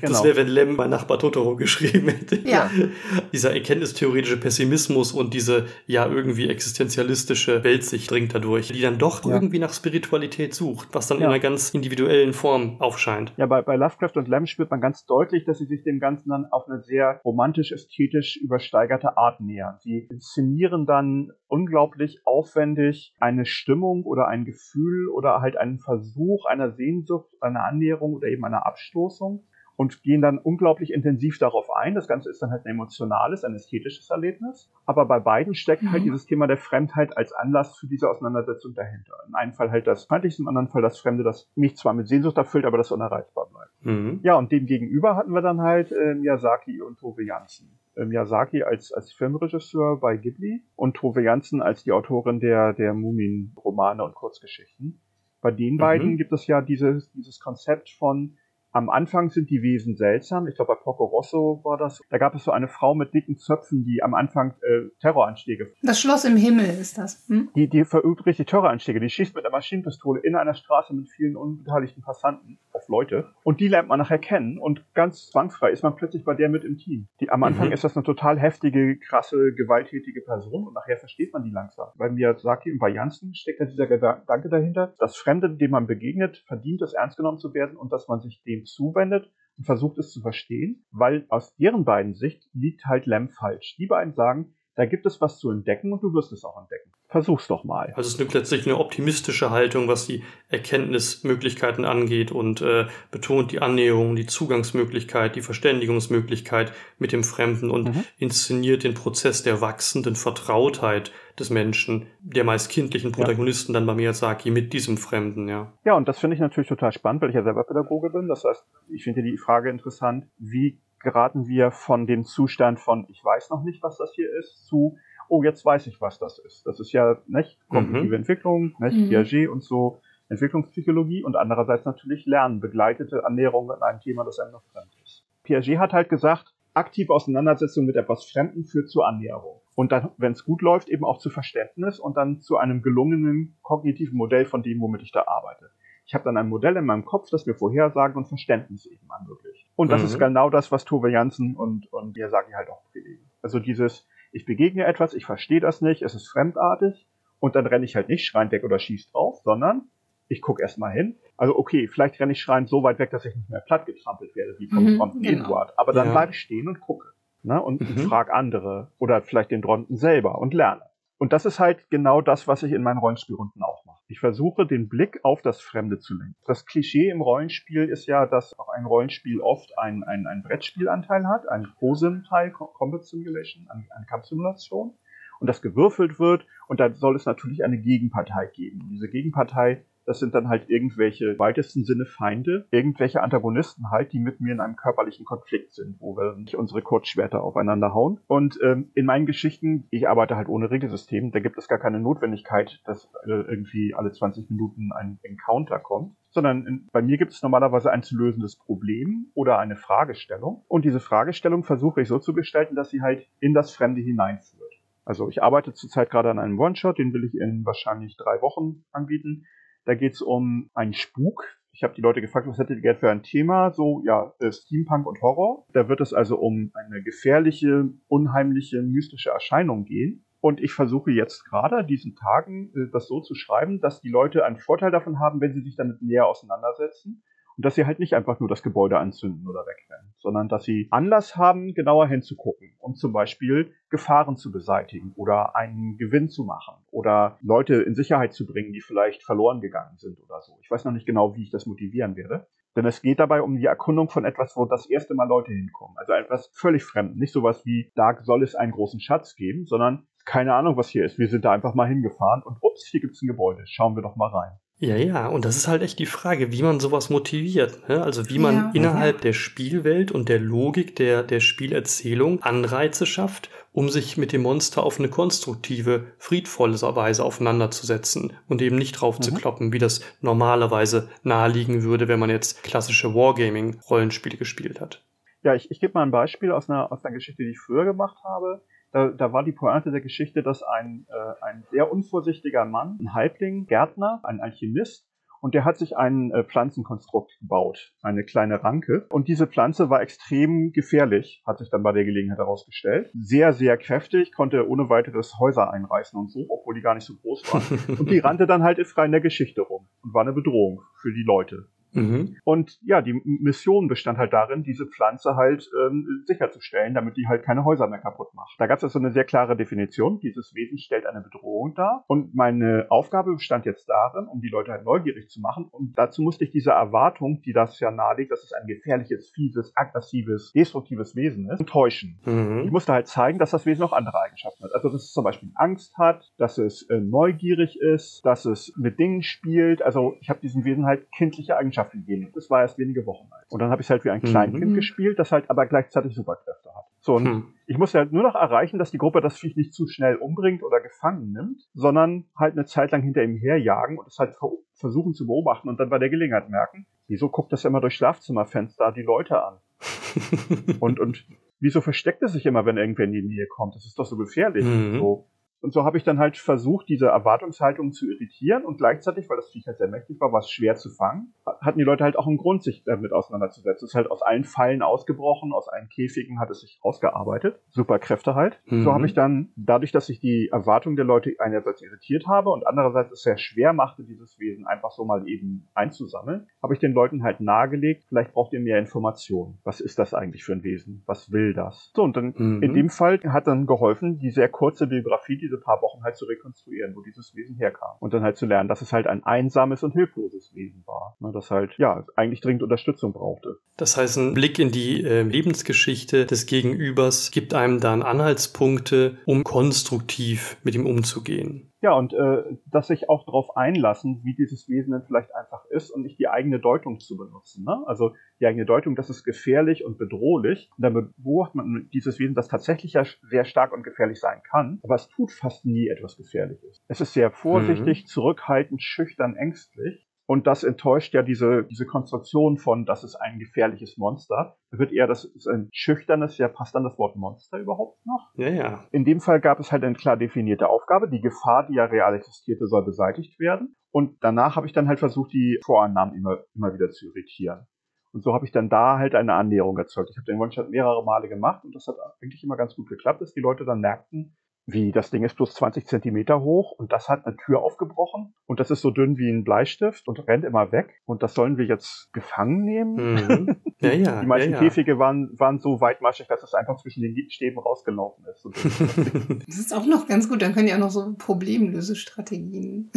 das genau. wäre, wenn Lem mein Nachbar Totoro geschrieben hätte. Ja. Dieser erkenntnistheoretische Pessimismus und diese ja irgendwie existenzialistische Weltsicht dringt dadurch, die dann doch ja. irgendwie nach Spiritualität sucht, was dann ja. in einer ganz individuellen Form aufscheint. Ja, bei, bei Lovecraft und Lem spürt man ganz deutlich, dass sie sich dem Ganzen dann auf eine sehr romantisch-ästhetisch übersteigerte Art nähern. Sie inszenieren dann unglaublich aufwendig eine Stimmung oder ein Gefühl oder halt einen Versuch einer Sehnsucht, einer Annäherung oder eben einer Abstoßung und gehen dann unglaublich intensiv darauf ein. Das Ganze ist dann halt ein emotionales, ein ästhetisches Erlebnis. Aber bei beiden steckt halt mhm. halt dieses Thema der Fremdheit als Anlass für diese Auseinandersetzung dahinter. In einem Fall halt das Feindliche, im anderen Fall das Fremde, das mich zwar mit Sehnsucht erfüllt, aber das unerreichbar bleibt. Mhm. Ja, und dem gegenüber hatten wir dann halt äh, Miyazaki und Tove Jansen. Äh, Miyazaki als, als Filmregisseur bei Ghibli und Tove Jansen als die Autorin der, der Mumien-Romane und Kurzgeschichten. Bei den mhm. beiden gibt es ja dieses, dieses Konzept von am Anfang sind die Wesen seltsam. Ich glaube, bei Porco Rosso war das. Da gab es so eine Frau mit dicken Zöpfen, die am Anfang äh, Terroranschläge. Das Schloss im Himmel ist das. Hm? Die, die verübt richtig Terroranschläge. Die schießt mit einer Maschinenpistole in einer Straße mit vielen unbeteiligten Passanten auf Leute. Und die lernt man nachher kennen. Und ganz zwangsfrei ist man plötzlich bei der mit im Team. Die, am Anfang mhm. ist das eine total heftige, krasse, gewalttätige Person. Und nachher versteht man die langsam. Bei Miyazaki und bei Janssen steckt ja dieser Gedanke dahinter, dass Fremde, dem man begegnet, verdient es ernst genommen zu werden und dass man sich dem zuwendet und versucht es zu verstehen, weil aus deren beiden Sicht liegt halt Lem falsch. Die beiden sagen, da gibt es was zu entdecken und du wirst es auch entdecken. Versuch's doch mal. Also es ist letztlich eine optimistische Haltung, was die Erkenntnismöglichkeiten angeht und äh, betont die Annäherung, die Zugangsmöglichkeit, die Verständigungsmöglichkeit mit dem Fremden und mhm. inszeniert den Prozess der wachsenden Vertrautheit des Menschen, der meist kindlichen Protagonisten ja. dann bei Miyazaki mit diesem Fremden, ja. Ja, und das finde ich natürlich total spannend, weil ich ja selber Pädagoge bin. Das heißt, ich finde die Frage interessant, wie geraten wir von dem Zustand von, ich weiß noch nicht, was das hier ist, zu, oh, jetzt weiß ich, was das ist. Das ist ja, nicht, kognitive mhm. Entwicklung, nicht, mhm. Piaget und so, Entwicklungspsychologie und andererseits natürlich Lernen, begleitete Annäherung an einem Thema, das einem noch fremd ist. Piaget hat halt gesagt, aktive Auseinandersetzung mit etwas Fremden führt zur Annäherung. Und dann, wenn es gut läuft, eben auch zu Verständnis und dann zu einem gelungenen kognitiven Modell von dem, womit ich da arbeite. Ich habe dann ein Modell in meinem Kopf, das mir Vorhersagen und Verständnis eben ermöglicht. Und das mhm. ist genau das, was Tove Jansen und, und Miyazaki halt auch predigen. Also dieses, ich begegne etwas, ich verstehe das nicht, es ist fremdartig und dann renne ich halt nicht schreiend weg oder schieß drauf, sondern ich gucke erstmal hin. Also okay, vielleicht renne ich schreiend so weit weg, dass ich nicht mehr platt getrampelt werde, wie vom mhm, Dronten genau. Eduard. Aber dann ja. bleibe ich stehen und gucke. Ne, und mhm. frage andere oder vielleicht den Dronten selber und lerne. Und das ist halt genau das, was ich in meinen Rollenspielrunden auch mache. Ich versuche, den Blick auf das Fremde zu lenken. Das Klischee im Rollenspiel ist ja, dass auch ein Rollenspiel oft einen, einen, einen Brettspielanteil hat, einen ProSim-Teil, Combat Simulation, eine, eine Kampfsimulation, und das gewürfelt wird. Und da soll es natürlich eine Gegenpartei geben. Diese Gegenpartei das sind dann halt irgendwelche im weitesten Sinne Feinde, irgendwelche Antagonisten halt, die mit mir in einem körperlichen Konflikt sind, wo wir nicht unsere Kurzschwerter aufeinander hauen. Und ähm, in meinen Geschichten, ich arbeite halt ohne Regelsystem, da gibt es gar keine Notwendigkeit, dass äh, irgendwie alle 20 Minuten ein Encounter kommt, sondern bei mir gibt es normalerweise ein zu lösendes Problem oder eine Fragestellung. Und diese Fragestellung versuche ich so zu gestalten, dass sie halt in das Fremde hineinführt. Also ich arbeite zurzeit gerade an einem One-Shot, den will ich in wahrscheinlich drei Wochen anbieten. Da geht es um einen Spuk. Ich habe die Leute gefragt, was hättet ihr gerne für ein Thema? So, ja, äh, Steampunk und Horror. Da wird es also um eine gefährliche, unheimliche, mystische Erscheinung gehen. Und ich versuche jetzt gerade diesen Tagen äh, das so zu schreiben, dass die Leute einen Vorteil davon haben, wenn sie sich damit näher auseinandersetzen und dass sie halt nicht einfach nur das Gebäude anzünden oder wegrennen, sondern dass sie Anlass haben, genauer hinzugucken und zum Beispiel Gefahren zu beseitigen oder einen Gewinn zu machen oder Leute in Sicherheit zu bringen, die vielleicht verloren gegangen sind oder so. Ich weiß noch nicht genau, wie ich das motivieren werde. Denn es geht dabei um die Erkundung von etwas, wo das erste Mal Leute hinkommen. Also etwas völlig Fremden. Nicht sowas wie, da soll es einen großen Schatz geben, sondern keine Ahnung, was hier ist. Wir sind da einfach mal hingefahren und ups, hier gibt's ein Gebäude. Schauen wir doch mal rein. Ja, ja, und das ist halt echt die Frage, wie man sowas motiviert. Ne? Also wie man Ja. innerhalb der Spielwelt und der Logik der, der Spielerzählung Anreize schafft, um sich mit dem Monster auf eine konstruktive, friedvolle Weise aufeinanderzusetzen und eben nicht drauf zu Mhm. kloppen, wie das normalerweise naheliegen würde, wenn man jetzt klassische Wargaming-Rollenspiele gespielt hat. Ja, ich, ich gebe mal ein Beispiel aus einer, aus einer Geschichte, die ich früher gemacht habe. Da, da war die Pointe der Geschichte, dass ein, äh, ein sehr unvorsichtiger Mann, ein Halbling, Gärtner, ein Alchemist, und der hat sich ein äh, Pflanzenkonstrukt gebaut, eine kleine Ranke. Und diese Pflanze war extrem gefährlich, hat sich dann bei der Gelegenheit herausgestellt. Sehr, sehr kräftig, konnte ohne weiteres Häuser einreißen und so, obwohl die gar nicht so groß waren. Und die rannte dann halt frei in der Geschichte rum und war eine Bedrohung für die Leute. Mhm. Und ja, die Mission bestand halt darin, diese Pflanze halt ähm, sicherzustellen, damit die halt keine Häuser mehr kaputt macht. Da gab es also eine sehr klare Definition. Dieses Wesen stellt eine Bedrohung dar. Und meine Aufgabe bestand jetzt darin, um die Leute halt neugierig zu machen. Und dazu musste ich diese Erwartung, die das ja nahelegt, dass es ein gefährliches, fieses, aggressives, destruktives Wesen ist, enttäuschen. Ich Mhm. musste halt zeigen, dass das Wesen auch andere Eigenschaften hat. Also, dass es zum Beispiel Angst hat, dass es äh, neugierig ist, dass es mit Dingen spielt. Also, ich habe diesem Wesen halt kindliche Eigenschaften gegeben. Das war erst wenige Wochen alt. Und dann habe ich halt wie ein Mhm. Kleinkind gespielt, das halt aber gleichzeitig Superkräfte hat. So, und Hm. ich musste halt nur noch erreichen, dass die Gruppe das Viech nicht zu schnell umbringt oder gefangen nimmt, sondern halt eine Zeit lang hinter ihm herjagen und es halt ver versuchen zu beobachten und dann bei der Gelegenheit merken, wieso guckt das immer durch Schlafzimmerfenster die Leute an? Und, und wieso versteckt es sich immer, wenn irgendwer in die Nähe kommt? Das ist doch so gefährlich. Mhm. So. Und so habe ich dann halt versucht, diese Erwartungshaltung zu irritieren und gleichzeitig, weil das Viech halt sehr mächtig war, war es schwer zu fangen, hatten die Leute halt auch einen Grund, sich damit auseinanderzusetzen. Es ist halt aus allen Fallen ausgebrochen, aus allen Käfigen hat es sich ausgearbeitet. Super Kräfte halt. Mhm. So habe ich dann, dadurch, dass ich die Erwartung der Leute einerseits irritiert habe und andererseits es sehr schwer machte, dieses Wesen einfach so mal eben einzusammeln, habe ich den Leuten halt nahegelegt, vielleicht braucht ihr mehr Informationen. Was ist das eigentlich für ein Wesen? Was will das? So, und dann Mhm. in dem Fall hat dann geholfen, die sehr kurze Biografie, diese paar Wochen halt zu rekonstruieren, wo dieses Wesen herkam. Und dann halt zu lernen, dass es halt ein einsames und hilfloses Wesen war. Ne, Das halt, ja, eigentlich dringend Unterstützung brauchte. Das heißt, ein Blick in die äh, Lebensgeschichte des Gegenübers gibt einem dann Anhaltspunkte, um konstruktiv mit ihm umzugehen. Ja, und äh, dass sich auch darauf einlassen, wie dieses Wesen dann vielleicht einfach ist und nicht die eigene Deutung zu benutzen. Ne? Also die eigene Deutung, das ist gefährlich und bedrohlich. Und dann beobachtet man dieses Wesen, das tatsächlich ja sehr stark und gefährlich sein kann, aber es tut fast nie etwas Gefährliches. Es ist sehr vorsichtig, zurückhaltend, schüchtern, ängstlich. Und das enttäuscht ja diese, diese Konstruktion von, das ist ein gefährliches Monster. Da wird eher, das ist ein schüchternes, ja, passt dann das Wort Monster überhaupt noch? Ja, ja. In dem Fall gab es halt eine klar definierte Aufgabe. Die Gefahr, die ja real existierte, soll beseitigt werden. Und danach habe ich dann halt versucht, die Vorannahmen immer, immer wieder zu irritieren. Und so habe ich dann da halt eine Annäherung erzeugt. Ich habe den One-Shot mehrere Male gemacht und das hat eigentlich immer ganz gut geklappt, dass die Leute dann merkten, wie das Ding ist bloß 20 Zentimeter hoch und das hat eine Tür aufgebrochen und das ist so dünn wie ein Bleistift und rennt immer weg und das sollen wir jetzt gefangen nehmen. Mhm. Ja, ja. Die meisten ja, ja. Käfige waren, waren so weitmaschig, dass es einfach zwischen den Stäben rausgelaufen ist. Und Das ist auch noch ganz gut. Dann können die auch noch so Problemlösestrategien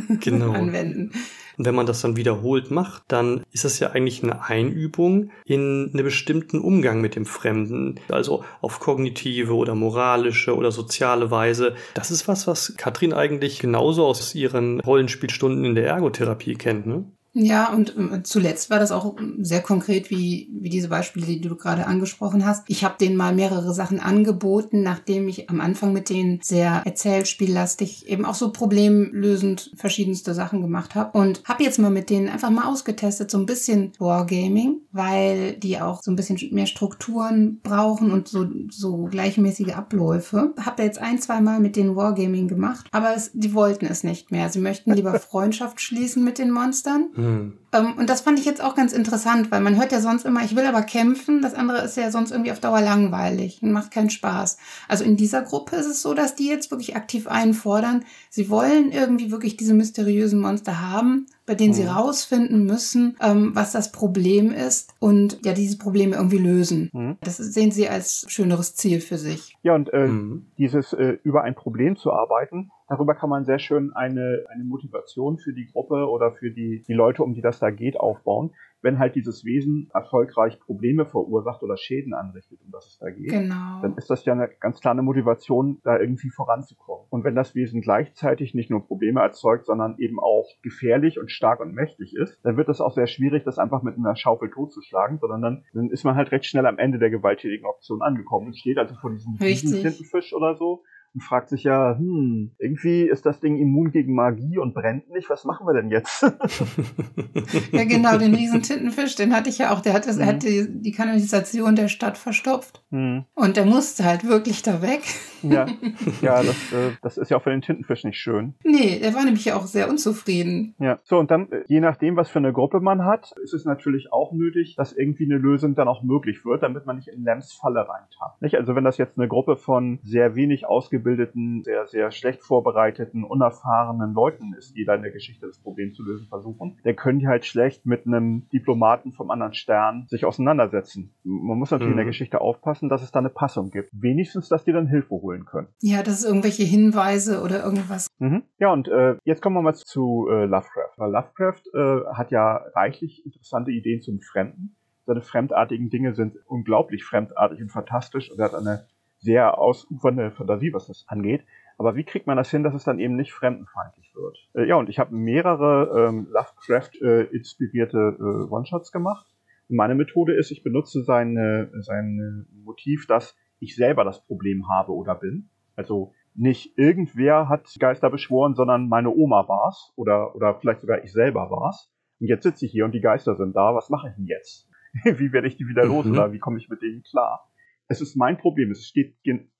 Genau. anwenden. Und wenn man das dann wiederholt macht, dann ist das ja eigentlich eine Einübung in einen bestimmten Umgang mit dem Fremden. Also auf kognitive oder moralische oder soziale Weise. Das ist was, was Katrin eigentlich genauso aus ihren Rollenspielstunden in der Ergotherapie kennt, ne? Ja, und ähm, zuletzt war das auch sehr konkret, wie, wie diese Beispiele, die du gerade angesprochen hast. Ich habe denen mal mehrere Sachen angeboten, nachdem ich am Anfang mit denen sehr erzählspiellastig eben auch so problemlösend verschiedenste Sachen gemacht habe. Und habe jetzt mal mit denen einfach mal ausgetestet, so ein bisschen Wargaming, weil die auch so ein bisschen mehr Strukturen brauchen und so, so gleichmäßige Abläufe. Habe jetzt ein, zwei Mal mit denen Wargaming gemacht, aber es, die wollten es nicht mehr. Sie möchten lieber Freundschaft schließen mit den Monstern. Hm. Ähm, und das fand ich jetzt auch ganz interessant, weil man hört ja sonst immer, ich will aber kämpfen. Das andere ist ja sonst irgendwie auf Dauer langweilig und macht keinen Spaß. Also in dieser Gruppe ist es so, dass die jetzt wirklich aktiv einfordern. Sie wollen irgendwie wirklich diese mysteriösen Monster haben bei denen sie mhm. rausfinden müssen, ähm, was das Problem ist und ja, diese Probleme irgendwie lösen. Mhm. Das sehen sie als schöneres Ziel für sich. Ja, und äh, mhm. dieses äh, über ein Problem zu arbeiten, darüber kann man sehr schön eine, eine Motivation für die Gruppe oder für die, die Leute, um die das da geht, aufbauen wenn halt dieses Wesen erfolgreich Probleme verursacht oder Schäden anrichtet, um das es da geht, genau. dann ist das ja eine ganz klare Motivation, da irgendwie voranzukommen. Und wenn das Wesen gleichzeitig nicht nur Probleme erzeugt, sondern eben auch gefährlich und stark und mächtig ist, dann wird es auch sehr schwierig, das einfach mit einer Schaufel totzuschlagen, sondern dann, dann ist man halt recht schnell am Ende der gewalttätigen Option angekommen und steht also vor diesem Tintenfisch oder so und fragt sich ja, hm, irgendwie ist das Ding immun gegen Magie und brennt nicht. Was machen wir denn jetzt? ja, genau, den riesen Tintenfisch, den hatte ich ja auch. Der hat, das, mhm. hat die, die Kanalisation der Stadt verstopft. Mhm. Und der musste halt wirklich da weg. Ja, ja das, äh, das ist ja auch für den Tintenfisch nicht schön. Nee, der war nämlich ja auch sehr unzufrieden. Ja, so und dann, äh, je nachdem, was für eine Gruppe man hat, ist es natürlich auch nötig, dass irgendwie eine Lösung dann auch möglich wird, damit man nicht in Lems Falle reintappt. Nicht? Also wenn das jetzt eine Gruppe von sehr wenig ausgebildeten sehr, sehr schlecht vorbereiteten, unerfahrenen Leuten ist, die da in der Geschichte das Problem zu lösen versuchen, der können die halt schlecht mit einem Diplomaten vom anderen Stern sich auseinandersetzen. Man muss natürlich mhm. in der mhm. Geschichte aufpassen, dass es da eine Passung gibt. Wenigstens, dass die dann Hilfe holen können. Ja, dass es irgendwelche Hinweise oder irgendwas. Mhm. Ja, und äh, jetzt kommen wir mal zu äh, Lovecraft. Weil Lovecraft äh, hat ja reichlich interessante Ideen zum Fremden seine fremdartigen Dinge sind unglaublich fremdartig und fantastisch und er hat eine sehr ausufernde Fantasie, was das angeht. Aber wie kriegt man das hin, dass es dann eben nicht fremdenfeindlich wird? Äh, ja, und ich habe mehrere ähm, Lovecraft-inspirierte äh, äh, One-Shots gemacht. Meine Methode ist, ich benutze sein sein Motiv, dass ich selber das Problem habe oder bin. Also nicht irgendwer hat Geister beschworen, sondern meine Oma war's oder, oder vielleicht sogar ich selber war's. Und jetzt sitze ich hier und die Geister sind da. Was mache ich denn jetzt? wie werde ich die wieder los mhm. oder wie komme ich mit denen klar? es ist mein Problem. Es steht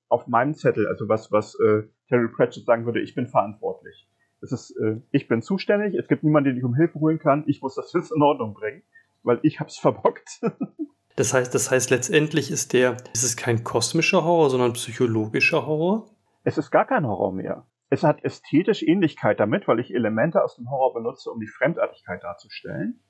auf meinem Zettel, also was, was äh, Terry Pratchett sagen würde, ich bin verantwortlich. Es ist, äh, ich bin zuständig, es gibt niemanden, den ich um Hilfe holen kann, ich muss das jetzt in Ordnung bringen, weil ich hab's verbockt. das heißt, das heißt, letztendlich ist der, ist es kein kosmischer Horror, sondern psychologischer Horror? Es ist gar kein Horror mehr. Es hat ästhetisch Ähnlichkeit damit, weil ich Elemente aus dem Horror benutze, um die Fremdartigkeit darzustellen.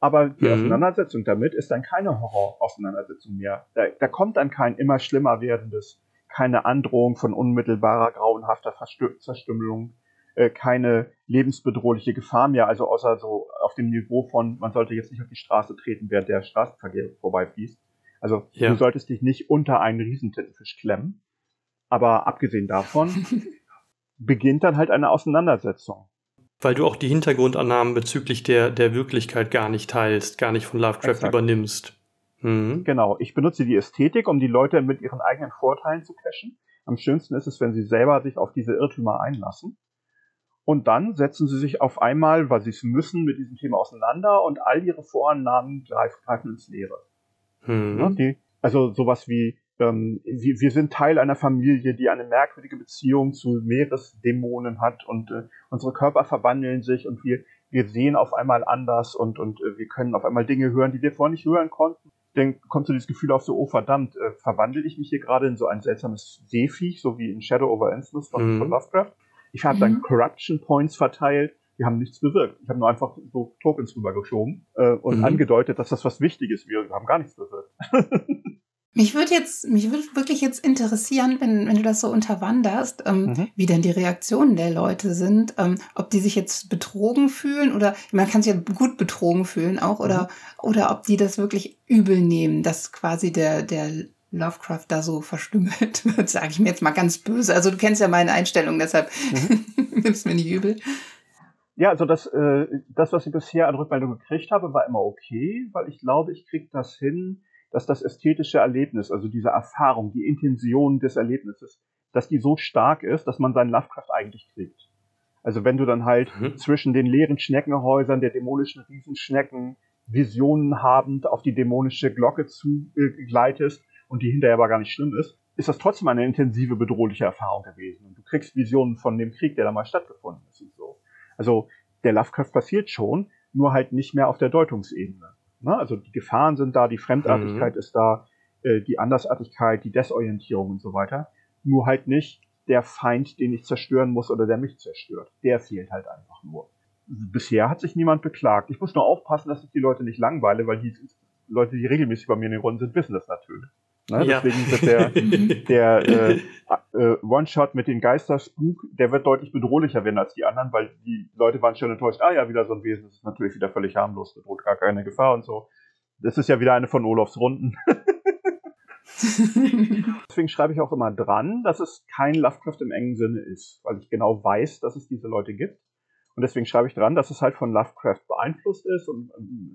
Aber die mhm. Auseinandersetzung damit ist dann keine Horror-Auseinandersetzung mehr. Da, da kommt dann kein immer schlimmer werdendes, keine Androhung von unmittelbarer, grauenhafter Zerstümmelung, äh, keine lebensbedrohliche Gefahr mehr, also außer so auf dem Niveau von, man sollte jetzt nicht auf die Straße treten, während der Straßenverkehr vorbeifließt. Also ja. du solltest dich nicht unter einen Riesentintenfisch klemmen. Aber abgesehen davon beginnt dann halt eine Auseinandersetzung. Weil du auch die Hintergrundannahmen bezüglich der, der Wirklichkeit gar nicht teilst, gar nicht von Lovecraft Exakt. übernimmst. Mhm. Genau, ich benutze die Ästhetik, um die Leute mit ihren eigenen Vorteilen zu cashen. Am schönsten ist es, wenn sie selber sich auf diese Irrtümer einlassen. Und dann setzen sie sich auf einmal, weil sie es müssen, mit diesem Thema auseinander und all ihre Vorannahmen greifen ins Leere. Mhm. Ja, die, also sowas wie ähm, wir, wir sind Teil einer Familie, die eine merkwürdige Beziehung zu Meeresdämonen hat und äh, unsere Körper verwandeln sich und wir, wir sehen auf einmal anders und, und äh, wir können auf einmal Dinge hören, die wir vorher nicht hören konnten. Dann kommt so dieses Gefühl auf so, oh verdammt, äh, verwandle ich mich hier gerade in so ein seltsames Seeviech, so wie in Shadow over Innsmouth von, mhm. von Lovecraft. Ich habe dann mhm. Corruption Points verteilt, die haben nichts bewirkt. Ich habe nur einfach so Tokens rübergeschoben äh, und mhm. angedeutet, dass das was Wichtiges wäre. Wir haben gar nichts bewirkt. Mich würde jetzt, mich würde wirklich jetzt interessieren, wenn, wenn du das so unterwanderst, ähm, mhm. wie denn die Reaktionen der Leute sind, ähm, ob die sich jetzt betrogen fühlen oder man kann sich ja gut betrogen fühlen auch oder mhm. oder ob die das wirklich übel nehmen, dass quasi der der Lovecraft da so verstümmelt wird, sage ich mir jetzt mal ganz böse. Also du kennst ja meine Einstellung, deshalb mhm. nimmst mir nicht übel. Ja, also das, äh, das, was ich bisher an Rückmeldung gekriegt habe, war immer okay, weil ich glaube, ich kriege das hin, dass das ästhetische Erlebnis, also diese Erfahrung, die Intention des Erlebnisses, dass die so stark ist, dass man seinen Lovecraft eigentlich kriegt. Also wenn du dann halt mhm. zwischen den leeren Schneckenhäusern der dämonischen Riesenschnecken Visionen habend auf die dämonische Glocke zugleitest und die hinterher aber gar nicht schlimm ist, ist das trotzdem eine intensive, bedrohliche Erfahrung gewesen. Und du kriegst Visionen von dem Krieg, der da mal stattgefunden ist und so. Also der Lovecraft passiert schon, nur halt nicht mehr auf der Deutungsebene. Ne? Also die Gefahren sind da, die Fremdartigkeit mhm. ist da, äh, die Andersartigkeit, die Desorientierung und so weiter. Nur halt nicht der Feind, den ich zerstören muss oder der mich zerstört. Der fehlt halt einfach nur. Bisher hat sich niemand beklagt. Ich muss nur aufpassen, dass ich die Leute nicht langweile, weil die Leute, die regelmäßig bei mir in den Runden sind, wissen das natürlich. Ne? Ja. Deswegen wird der, der äh, äh, One-Shot mit den Geisterspuk, der wird deutlich bedrohlicher werden als die anderen, weil die Leute waren schon enttäuscht, ah ja, wieder so ein Wesen, das ist natürlich wieder völlig harmlos, bedroht gar keine Gefahr und so. Das ist ja wieder eine von Olofs Runden. Deswegen schreibe ich auch immer dran, dass es kein Lovecraft im engen Sinne ist, weil ich genau weiß, dass es diese Leute gibt. Und deswegen schreibe ich dran, dass es halt von Lovecraft beeinflusst ist und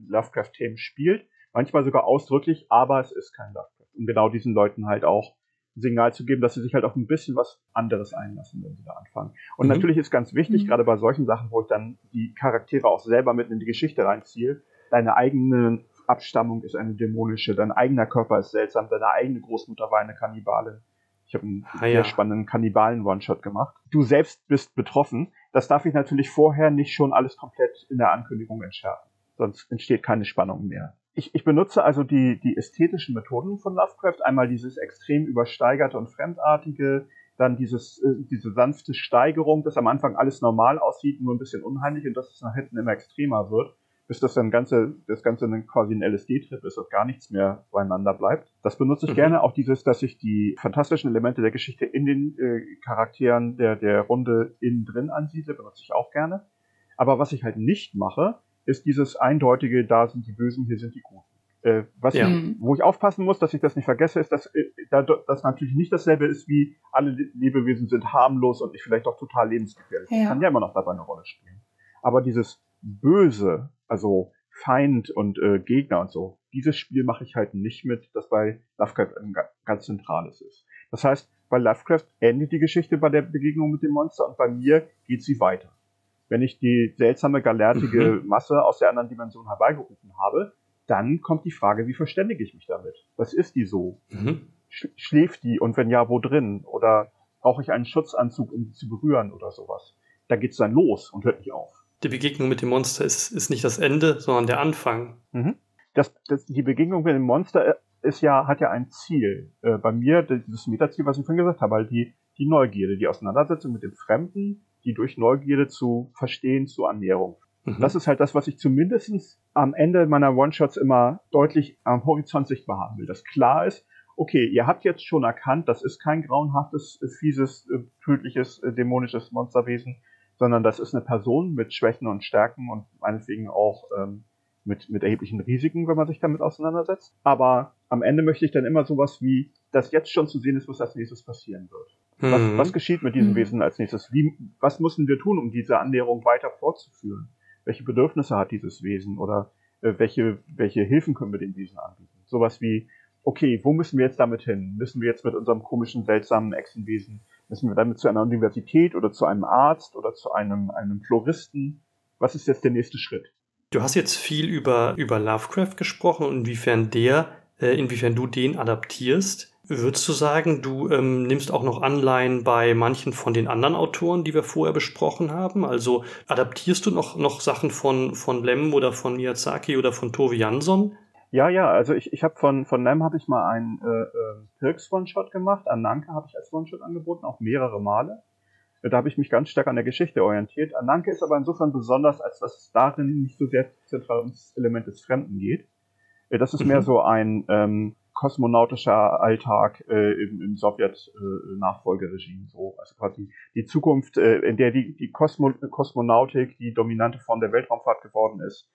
Lovecraft-Themen spielt. Manchmal sogar ausdrücklich, aber es ist kein Lovecraft um genau diesen Leuten halt auch ein Signal zu geben, dass sie sich halt auf ein bisschen was anderes einlassen, wenn sie da anfangen. Und mhm. natürlich ist ganz wichtig, mhm. gerade bei solchen Sachen, wo ich dann die Charaktere auch selber mit in die Geschichte reinziehe, deine eigene Abstammung ist eine dämonische, dein eigener Körper ist seltsam, deine eigene Großmutter war eine Kannibalin. Ich habe einen ah, sehr ja. spannenden Kannibalen-One-Shot gemacht. Du selbst bist betroffen. Das darf ich natürlich vorher nicht schon alles komplett in der Ankündigung entschärfen. Sonst entsteht keine Spannung mehr ich, ich benutze also die, die ästhetischen Methoden von Lovecraft. Einmal dieses extrem übersteigerte und fremdartige, dann dieses, äh, diese sanfte Steigerung, dass am Anfang alles normal aussieht, nur ein bisschen unheimlich und dass es nach hinten immer extremer wird, bis das dann ganze, das Ganze dann quasi ein LSD-Trip ist und gar nichts mehr beieinander bleibt. Das benutze ich mhm. gerne. Auch dieses, dass ich die fantastischen Elemente der Geschichte in den äh, Charakteren der, der Runde innen drin ansiedle, benutze ich auch gerne. Aber was ich halt nicht mache, ist dieses eindeutige, da sind die Bösen, hier sind die Guten. Äh, was ja. ich, wo ich aufpassen muss, dass ich das nicht vergesse, ist, dass äh, das natürlich nicht dasselbe ist wie alle Lebewesen sind harmlos und ich vielleicht auch total lebensgefährlich. Ja. Das kann ja immer noch dabei eine Rolle spielen. Aber dieses Böse, also Feind und äh, Gegner und so, dieses Spiel mache ich halt nicht mit, das bei Lovecraft ein ganz zentrales ist. Das heißt, bei Lovecraft endet die Geschichte bei der Begegnung mit dem Monster und bei mir geht sie weiter wenn ich die seltsame galertige mhm. Masse aus der anderen Dimension herbeigerufen habe, dann kommt die Frage, wie verständige ich mich damit? Was ist die so? Mhm. Sch schläft die und wenn ja, wo drin? Oder brauche ich einen Schutzanzug, um sie zu berühren oder sowas? Da geht's dann los und hört nicht auf. Die Begegnung mit dem Monster ist, ist nicht das Ende, sondern der Anfang. Mhm. Das, das, die Begegnung mit dem Monster äh, ist ja, hat ja ein Ziel. Äh, bei mir, dieses Metaziel, was ich vorhin gesagt habe, halt die, die Neugierde, die Auseinandersetzung mit dem Fremden, die durch Neugierde zu verstehen, zu Annäherung. Mhm. Das ist halt das, was ich zumindest am Ende meiner One-Shots immer deutlich am Horizont sichtbar haben will. Dass klar ist, okay, ihr habt jetzt schon erkannt, das ist kein grauenhaftes, fieses, äh, tödliches, äh, dämonisches Monsterwesen, sondern das ist eine Person mit Schwächen und Stärken und meinetwegen auch ähm, mit, mit erheblichen Risiken, wenn man sich damit auseinandersetzt. Aber am Ende möchte ich dann immer sowas wie, dass jetzt schon zu sehen ist, was als nächstes passieren wird. Was, mhm. was geschieht mit diesem mhm. Wesen als nächstes? Wie, was müssen wir tun, um diese Annäherung weiter fortzuführen? Welche Bedürfnisse hat dieses Wesen oder äh, welche, welche Hilfen können wir dem Wesen anbieten? Sowas wie, okay, wo müssen wir jetzt damit hin? Müssen wir jetzt mit unserem komischen, seltsamen Echsenwesen, müssen wir damit zu einer Universität oder zu einem Arzt oder zu einem, einem Floristen? Was ist jetzt der nächste Schritt? Du hast jetzt viel über, über Lovecraft gesprochen und inwiefern der, äh, inwiefern du den adaptierst. Würdest du sagen, du ähm, nimmst auch noch Anleihen bei manchen von den anderen Autoren, die wir vorher besprochen haben? Also adaptierst du noch, noch Sachen von, von Lem oder von Miyazaki oder von Tove Jansson? Ja, ja, also ich, ich habe von, von Lem habe ich mal einen äh, äh, Pirks One-Shot gemacht, Ananke habe ich als One-Shot angeboten, auch mehrere Male. Da habe ich mich ganz stark an der Geschichte orientiert. Ananke ist aber insofern besonders, als dass es darin nicht so sehr zentral ums Element des Fremden geht. Äh, das ist mhm. mehr so ein ähm, kosmonautischer Alltag äh, im, im Sowjet-Nachfolgeregime. Äh, so. Also quasi die Zukunft, äh, in der die, die Kosmo Kosmonautik die dominante Form der Weltraumfahrt geworden ist.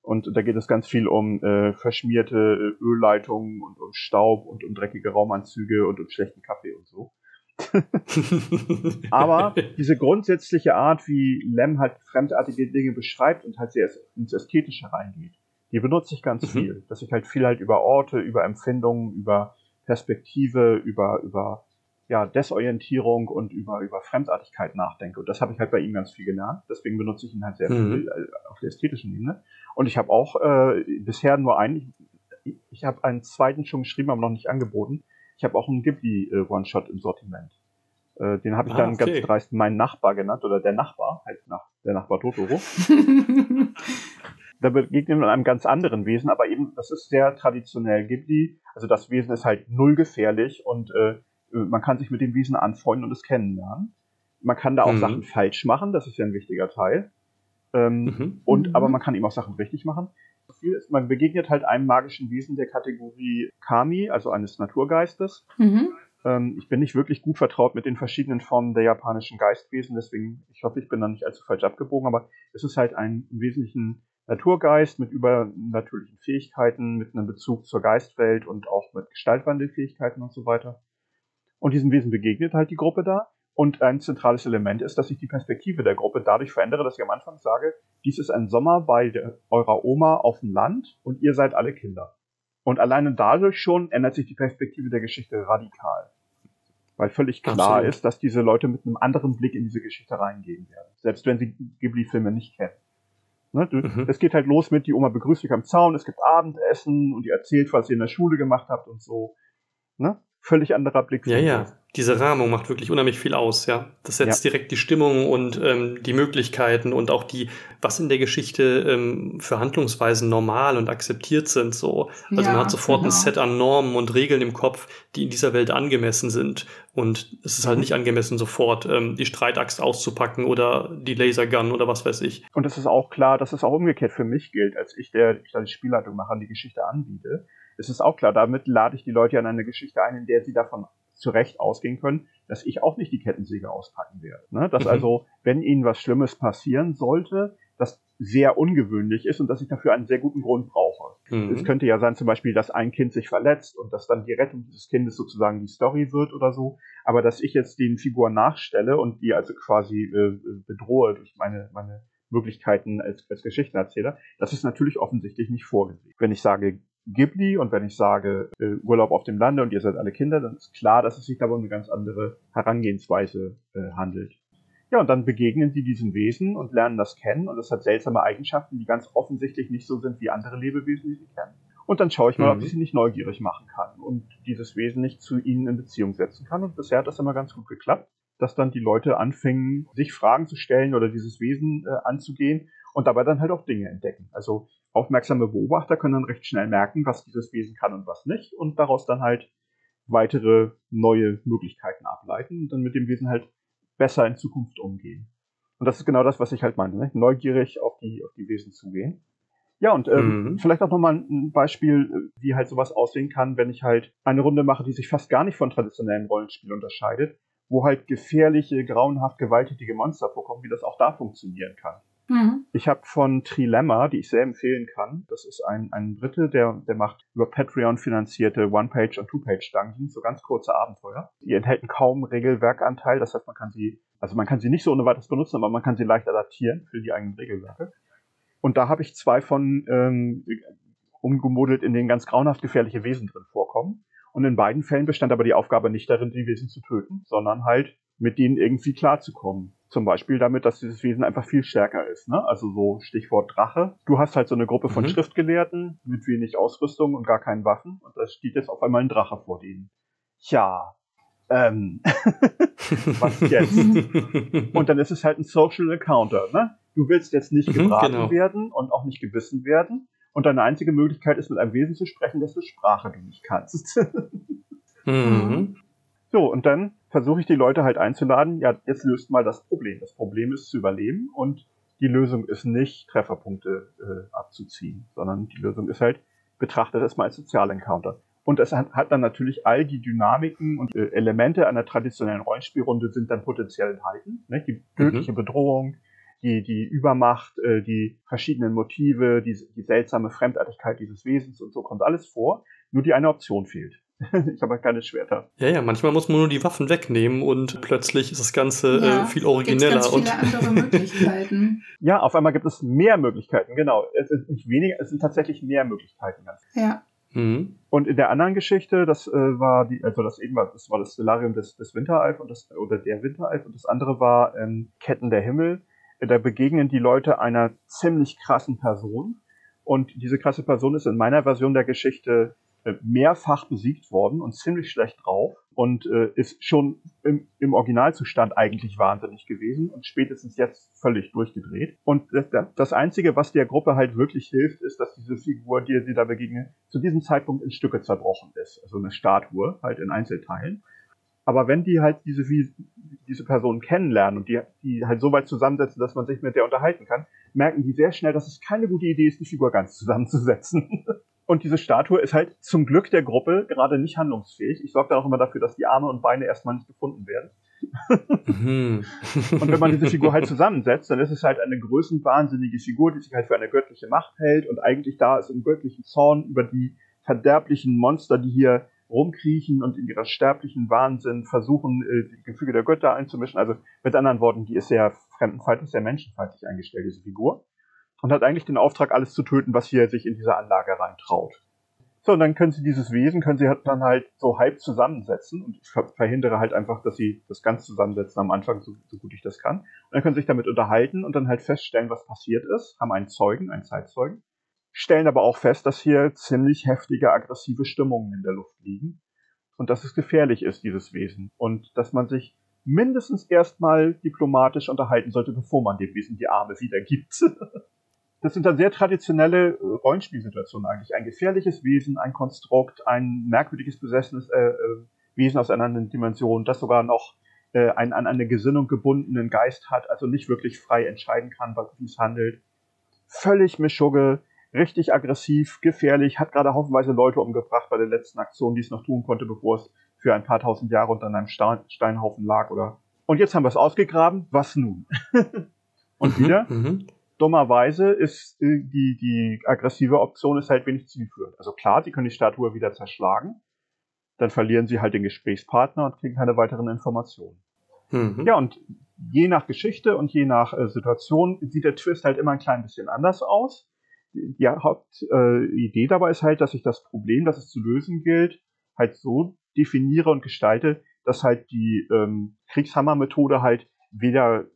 Und da geht es ganz viel um äh, verschmierte äh, Ölleitungen und um Staub und um dreckige Raumanzüge und um schlechten Kaffee und so. Aber diese grundsätzliche Art, wie Lem halt fremdartige Dinge beschreibt und halt sehr ins Ästhetische reingeht, die benutze ich ganz mhm. viel. Dass ich halt viel halt über Orte, über Empfindungen, über Perspektive, über, über ja, Desorientierung und über, über Fremdartigkeit nachdenke. Und das habe ich halt bei ihm ganz viel gelernt. Deswegen benutze ich ihn halt sehr mhm. viel äh, auf der ästhetischen Ebene. Und ich habe auch äh, bisher nur einen, ich, ich habe einen zweiten schon geschrieben, aber noch nicht angeboten. Ich habe auch einen Ghibli äh, One-Shot im Sortiment. Äh, den habe ich ah, dann okay. ganz dreist meinen Nachbar genannt oder der Nachbar, halt nach der Nachbar Totoro. da begegnet man einem ganz anderen Wesen, aber eben, das ist sehr traditionell Ghibli. Also das Wesen ist halt null gefährlich und äh, man kann sich mit dem Wesen anfreunden und es kennenlernen. Man kann da auch mhm. Sachen falsch machen, das ist ja ein wichtiger Teil. Ähm, mhm. Und aber mhm. man kann eben auch Sachen richtig machen. Man begegnet halt einem magischen Wesen der Kategorie Kami, also eines Naturgeistes. Mhm. Ähm, ich bin nicht wirklich gut vertraut mit den verschiedenen Formen der japanischen Geistwesen, deswegen, ich hoffe, ich bin da nicht allzu falsch abgebogen, aber es ist halt ein im Wesentlichen Naturgeist mit übernatürlichen Fähigkeiten, mit einem Bezug zur Geistwelt und auch mit Gestaltwandelfähigkeiten und so weiter. Und diesem Wesen begegnet halt die Gruppe da. Und ein zentrales Element ist, dass ich die Perspektive der Gruppe dadurch verändere, dass ich am Anfang sage, dies ist ein Sommer bei der, eurer Oma auf dem Land und ihr seid alle Kinder. Und alleine dadurch schon ändert sich die Perspektive der Geschichte radikal. Weil völlig klar Absolut. ist, dass diese Leute mit einem anderen Blick in diese Geschichte reingehen werden. Selbst wenn sie Ghibli-Filme nicht kennen. Ne, du, mhm. Es geht halt los mit, die Oma begrüßt dich am Zaun, es gibt Abendessen und ihr erzählt, was ihr in der Schule gemacht habt und so. Ne? Völlig anderer Blick. Ja, ja diese Rahmung macht wirklich unheimlich viel aus, ja. Das setzt ja. direkt die Stimmung und ähm, die Möglichkeiten und auch die, was in der Geschichte ähm, für Handlungsweisen normal und akzeptiert sind. So. Also ja, man hat sofort genau. ein Set an Normen und Regeln im Kopf, die in dieser Welt angemessen sind. Und es ist halt mhm. nicht angemessen, sofort ähm, die Streitaxt auszupacken oder die Lasergun oder was weiß ich. Und es ist auch klar, dass es auch umgekehrt für mich gilt, als ich, der ich da die Spielleitung mache, an die Geschichte anbiete. Es ist auch klar, damit lade ich die Leute an eine Geschichte ein, in der sie davon zu Recht ausgehen können, dass ich auch nicht die Kettensäge auspacken werde. Ne? Dass mhm. also, wenn ihnen was Schlimmes passieren sollte, das sehr ungewöhnlich ist und dass ich dafür einen sehr guten Grund brauche. Mhm. Es könnte ja sein zum Beispiel, dass ein Kind sich verletzt und dass dann die Rettung dieses Kindes sozusagen die Story wird oder so. Aber dass ich jetzt den Figuren nachstelle und die also quasi äh, bedrohe durch meine, meine Möglichkeiten als, als Geschichtenerzähler, das ist natürlich offensichtlich nicht vorgesehen. Wenn ich sage, Ghibli und wenn ich sage äh, Urlaub auf dem Lande und ihr seid alle Kinder, dann ist klar, dass es sich dabei um eine ganz andere Herangehensweise äh, handelt. Ja, und dann begegnen sie diesen Wesen und lernen das kennen und es hat seltsame Eigenschaften, die ganz offensichtlich nicht so sind wie andere Lebewesen, die sie kennen. Und dann schaue ich mal, mhm. ob ich sie nicht neugierig machen kann und dieses Wesen nicht zu ihnen in Beziehung setzen kann. Und bisher hat das immer ganz gut geklappt, dass dann die Leute anfingen, sich Fragen zu stellen oder dieses Wesen äh, anzugehen und dabei dann halt auch Dinge entdecken. Also aufmerksame Beobachter können dann recht schnell merken, was dieses Wesen kann und was nicht und daraus dann halt weitere neue Möglichkeiten ableiten und dann mit dem Wesen halt besser in Zukunft umgehen. Und das ist genau das, was ich halt meinte, ne? neugierig auf die, auf die Wesen zugehen. Ja, und ähm, mhm. vielleicht auch nochmal ein Beispiel, wie halt sowas aussehen kann, wenn ich halt eine Runde mache, die sich fast gar nicht von traditionellem Rollenspiel unterscheidet, wo halt gefährliche, grauenhaft gewalttätige Monster vorkommen, wie das auch da funktionieren kann. Mhm. Ich habe von Trilemma, die ich sehr empfehlen kann, das ist ein, ein Brite, der, der macht über Patreon finanzierte One-Page- und Two-Page-Dungeons, so ganz kurze Abenteuer. Die enthalten kaum Regelwerkanteil, das heißt, man kann sie, also man kann sie nicht so ohne weiteres benutzen, aber man kann sie leicht adaptieren für die eigenen Regelwerke. Und da habe ich zwei von ähm, umgemodelt, in denen ganz grauenhaft gefährliche Wesen drin vorkommen. Und in beiden Fällen bestand aber die Aufgabe nicht darin, die Wesen zu töten, sondern halt mit denen irgendwie klarzukommen. Zum Beispiel damit, dass dieses Wesen einfach viel stärker ist. Ne? Also so Stichwort Drache. Du hast halt so eine Gruppe von mhm. Schriftgelehrten mit wenig Ausrüstung und gar keinen Waffen. Und da steht jetzt auf einmal ein Drache vor denen. Tja, ähm, was jetzt? und dann ist es halt ein Social Encounter. Ne? Du willst jetzt nicht mhm, gebraten genau. werden und auch nicht gebissen werden. Und deine einzige Möglichkeit ist, mit einem Wesen zu sprechen, dessen Sprache du nicht kannst. mhm. So, und dann versuche ich die Leute halt einzuladen, ja, jetzt löst mal das Problem. Das Problem ist zu überleben und die Lösung ist nicht, Trefferpunkte äh, abzuziehen, sondern die Lösung ist halt, betrachtet es mal als Sozialencounter. Und es hat, hat dann natürlich all die Dynamiken und äh, Elemente einer traditionellen Rollenspielrunde sind dann potenziell enthalten. Ne? Die tödliche mhm. Bedrohung, die, die Übermacht, äh, die verschiedenen Motive, die, die seltsame Fremdartigkeit dieses Wesens und so kommt alles vor. Nur die eine Option fehlt. ich habe halt keine Schwerter. Ja, ja, manchmal muss man nur die Waffen wegnehmen und plötzlich ist das Ganze äh, ja, äh, viel origineller. Ganz viele und andere Möglichkeiten. ja, auf einmal gibt es mehr Möglichkeiten, genau. Es sind nicht weniger, es sind tatsächlich mehr Möglichkeiten. Ja. Mhm. Und in der anderen Geschichte, das äh, war die, also das eben war, das war das Stellarium des, des Winteralf und das, oder der Winteralf und das andere war ähm, Ketten der Himmel. Da begegnen die Leute einer ziemlich krassen Person. Und diese krasse Person ist in meiner Version der Geschichte mehrfach besiegt worden und ziemlich schlecht drauf. und äh, ist schon im, im Originalzustand eigentlich wahnsinnig gewesen und spätestens jetzt völlig durchgedreht. Und das, das Einzige, was der Gruppe halt wirklich hilft, ist, dass diese Figur, die sie da begegnet, zu diesem Zeitpunkt in Stücke zerbrochen ist. Also eine Statue, halt in Einzelteilen. Aber wenn die halt diese, diese Personen kennenlernen und die, die halt so weit zusammensetzen, dass man sich mit der unterhalten kann, merken die sehr schnell, dass es keine gute Idee ist, die Figur ganz zusammenzusetzen. Und diese Statue ist halt zum Glück der Gruppe gerade nicht handlungsfähig. Ich sorge da auch immer dafür, dass die Arme und Beine erstmal nicht gefunden werden. Mhm. und wenn man diese Figur halt zusammensetzt, dann ist es halt eine größenwahnsinnige Figur, die sich halt für eine göttliche Macht hält und eigentlich da ist im göttlichen Zorn über die verderblichen Monster, die hier rumkriechen und in ihrer sterblichen Wahnsinn versuchen, äh, die Gefüge der Götter einzumischen. Also mit anderen Worten, die ist sehr fremdenfeindlich, sehr menschenfeindlich eingestellt, diese Figur und hat eigentlich den Auftrag, alles zu töten, was hier sich in diese Anlage reintraut. So, und dann können sie dieses Wesen, können sie dann halt so halb zusammensetzen und ich verhindere halt einfach, dass sie das ganz zusammensetzen am Anfang, so, so gut ich das kann. Und dann können sie sich damit unterhalten und dann halt feststellen, was passiert ist, haben einen Zeugen, einen Zeitzeugen, stellen aber auch fest, dass hier ziemlich heftige, aggressive Stimmungen in der Luft liegen und dass es gefährlich ist, dieses Wesen und dass man sich mindestens erstmal diplomatisch unterhalten sollte, bevor man dem Wesen die Arme wieder gibt. das sind dann sehr traditionelle äh, Rollenspielsituationen eigentlich. Ein gefährliches Wesen, ein Konstrukt, ein merkwürdiges besessenes äh, äh, Wesen aus einer anderen Dimension, das sogar noch äh, einen an eine Gesinnung gebundenen Geist hat, also nicht wirklich frei entscheiden kann, wie es handelt. Völlig Mischugge, richtig aggressiv, gefährlich, hat gerade haufenweise Leute umgebracht bei der letzten Aktion, die es noch tun konnte, bevor es für ein paar tausend Jahre unter einem Steinhaufen lag oder. Und jetzt haben wir es ausgegraben, was nun? Und mhm, wieder, mhm dummerweise ist äh, die, die aggressive Option ist halt wenig zielführend. Also klar, sie können die Statue wieder zerschlagen, dann verlieren sie halt den Gesprächspartner und kriegen keine weiteren Informationen. Mhm. Ja, und je nach Geschichte und je nach äh, Situation sieht der Twist halt immer ein klein bisschen anders aus. Die Hauptidee äh, dabei ist halt, dass ich das Problem, das es zu lösen gilt, halt so definiere und gestalte, dass halt die ähm, Kriegshammer-Methode halt weder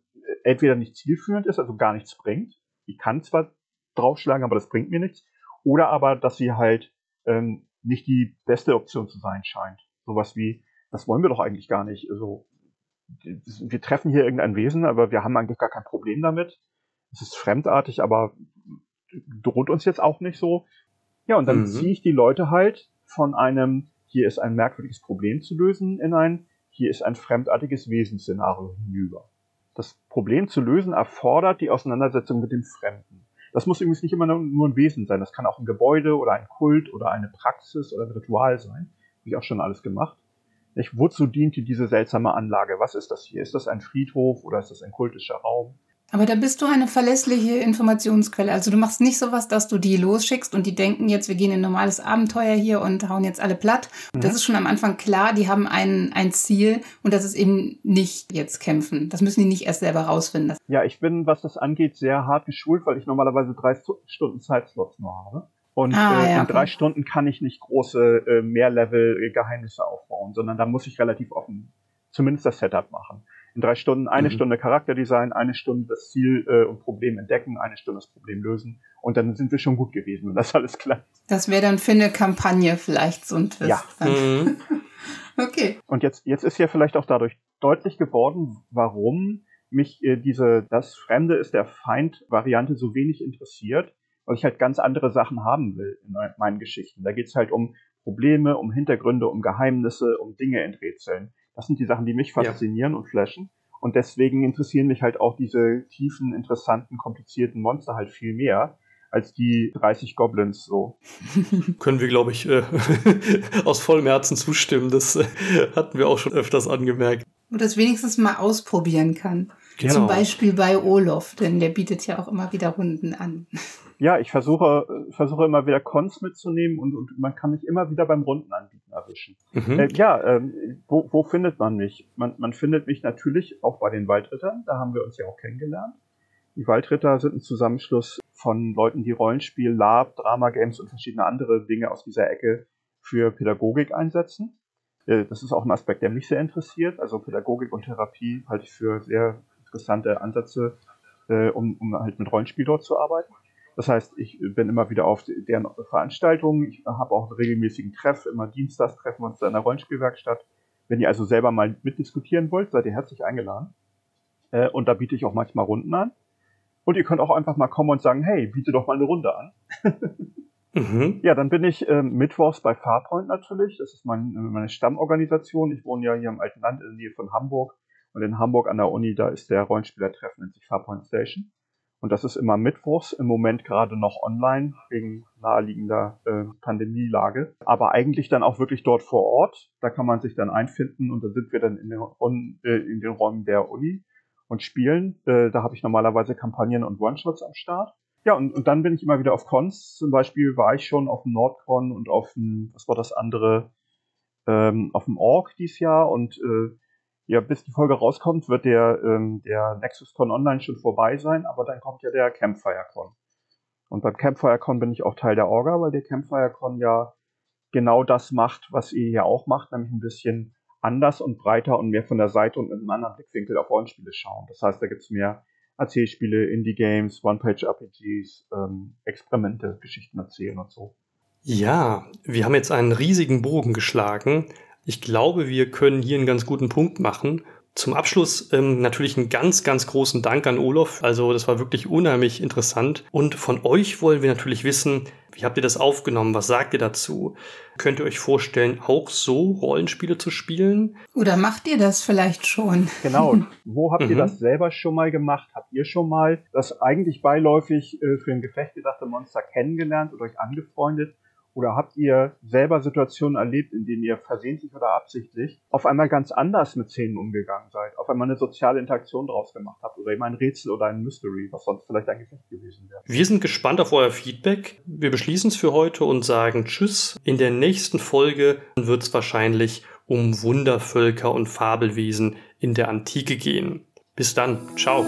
entweder nicht zielführend ist, also gar nichts bringt. Ich kann zwar draufschlagen, aber das bringt mir nichts. Oder aber, dass sie halt ähm, nicht die beste Option zu sein scheint. Sowas wie, das wollen wir doch eigentlich gar nicht. Also, wir treffen hier irgendein Wesen, aber wir haben eigentlich gar kein Problem damit. Es ist fremdartig, aber droht uns jetzt auch nicht so. Ja, und dann mhm. ziehe ich die Leute halt von einem, hier ist ein merkwürdiges Problem zu lösen, in ein, hier ist ein fremdartiges Wesensszenario hinüber das Problem zu lösen erfordert die Auseinandersetzung mit dem Fremden. Das muss übrigens nicht immer nur ein Wesen sein. Das kann auch ein Gebäude oder ein Kult oder eine Praxis oder ein Ritual sein. Habe ich auch schon alles gemacht. Nicht? Wozu diente diese seltsame Anlage? Was ist das hier? Ist das ein Friedhof oder ist das ein kultischer Raum? Aber da bist du eine verlässliche Informationsquelle. Also du machst nicht sowas, dass du die losschickst und die denken jetzt, wir gehen in ein normales Abenteuer hier und hauen jetzt alle platt. Mhm. Das ist schon am Anfang klar, die haben ein, ein Ziel und das ist eben nicht jetzt kämpfen. Das müssen die nicht erst selber rausfinden. Ja, ich bin, was das angeht, sehr hart geschult, weil ich normalerweise drei Stunden Zeitslots nur habe. Und ah, äh, ja, in drei okay. Stunden kann ich nicht große äh, Mehrlevel-Geheimnisse aufbauen, sondern da muss ich relativ offen zumindest das Setup machen in drei Stunden eine mhm. Stunde Charakterdesign, eine Stunde das Ziel äh, und Problem entdecken, eine Stunde das Problem lösen und dann sind wir schon gut gewesen und das alles klar. Das wäre dann für eine Kampagne vielleicht so ein Twist. Ja. Mhm. okay. Und jetzt, jetzt ist ja vielleicht auch dadurch deutlich geworden, warum mich äh, diese Das Fremde ist der Feind Variante so wenig interessiert, weil ich halt ganz andere Sachen haben will in meinen Geschichten. Da geht es halt um Probleme, um Hintergründe, um Geheimnisse, um Dinge in Rätseln. Das sind die Sachen, die mich faszinieren ja. und flashen. Und deswegen interessieren mich halt auch diese tiefen, interessanten, komplizierten Monster halt viel mehr als die 30 Goblins so. Können wir, glaube ich, äh, aus vollem Herzen zustimmen. Das äh, hatten wir auch schon öfters angemerkt. Und das wenigstens mal ausprobieren kann. Genau. Zum Beispiel bei Olof, denn der bietet ja auch immer wieder Runden an. Ja, ich versuche, versuche immer wieder Cons mitzunehmen und, und man kann mich immer wieder beim Rundenanbieten erwischen. Mhm. Äh, ja, ähm, wo, wo findet man mich? Man, man findet mich natürlich auch bei den Waldrittern, da haben wir uns ja auch kennengelernt. Die Waldritter sind ein Zusammenschluss von Leuten, die Rollenspiel, Lab, Drama Games und verschiedene andere Dinge aus dieser Ecke für Pädagogik einsetzen. Äh, das ist auch ein Aspekt, der mich sehr interessiert. Also Pädagogik und Therapie halte ich für sehr interessante Ansätze, äh, um, um halt mit Rollenspiel dort zu arbeiten. Das heißt, ich bin immer wieder auf deren Veranstaltungen. Ich habe auch einen regelmäßigen Treff. Immer dienstags treffen wir uns da in der Rollenspielwerkstatt. Wenn ihr also selber mal mitdiskutieren wollt, seid ihr herzlich eingeladen. Äh, und da biete ich auch manchmal Runden an. Und ihr könnt auch einfach mal kommen und sagen, hey, biete doch mal eine Runde an. mhm. Ja, dann bin ich äh, mittwochs bei Farpoint natürlich. Das ist mein, meine Stammorganisation. Ich wohne ja hier im alten Land in der Nähe von Hamburg. Und in Hamburg an der Uni, da ist der Rollenspielertreffen, nennt sich Farpoint Station. Und das ist immer mittwochs, im Moment gerade noch online, wegen naheliegender äh, Pandemielage. Aber eigentlich dann auch wirklich dort vor Ort. Da kann man sich dann einfinden und da sind wir dann in den, äh, in den Räumen der Uni und spielen. Äh, da habe ich normalerweise Kampagnen und One-Shots am Start. Ja, und, und dann bin ich immer wieder auf Cons. Zum Beispiel war ich schon auf dem Nordcon und auf dem, was war das andere, ähm, auf dem Org dieses Jahr und äh, ja, bis die Folge rauskommt, wird der, ähm, der NexusCon Online schon vorbei sein, aber dann kommt ja der CampfireCon. Und beim CampfireCon bin ich auch Teil der Orga, weil der CampfireCon ja genau das macht, was ihr hier auch macht, nämlich ein bisschen anders und breiter und mehr von der Seite und mit einem anderen Blickwinkel auf Rollenspiele schauen. Das heißt, da gibt es mehr Erzählspiele, Indie-Games, One-Page-RPGs, ähm, Experimente, Geschichten erzählen und so. Ja, wir haben jetzt einen riesigen Bogen geschlagen ich glaube, wir können hier einen ganz guten Punkt machen. Zum Abschluss ähm, natürlich einen ganz, ganz großen Dank an Olof. Also das war wirklich unheimlich interessant. Und von euch wollen wir natürlich wissen, wie habt ihr das aufgenommen? Was sagt ihr dazu? Könnt ihr euch vorstellen, auch so Rollenspiele zu spielen? Oder macht ihr das vielleicht schon? Genau. Wo habt ihr mhm. das selber schon mal gemacht? Habt ihr schon mal das eigentlich beiläufig äh, für ein Gefecht gedachte Monster kennengelernt oder euch angefreundet? Oder habt ihr selber Situationen erlebt, in denen ihr versehentlich oder absichtlich auf einmal ganz anders mit Szenen umgegangen seid, auf einmal eine soziale Interaktion draus gemacht habt oder eben ein Rätsel oder ein Mystery, was sonst vielleicht ein Gefecht gewesen wäre? Wir sind gespannt auf euer Feedback. Wir beschließen es für heute und sagen Tschüss. In der nächsten Folge wird es wahrscheinlich um Wundervölker und Fabelwesen in der Antike gehen. Bis dann. Ciao.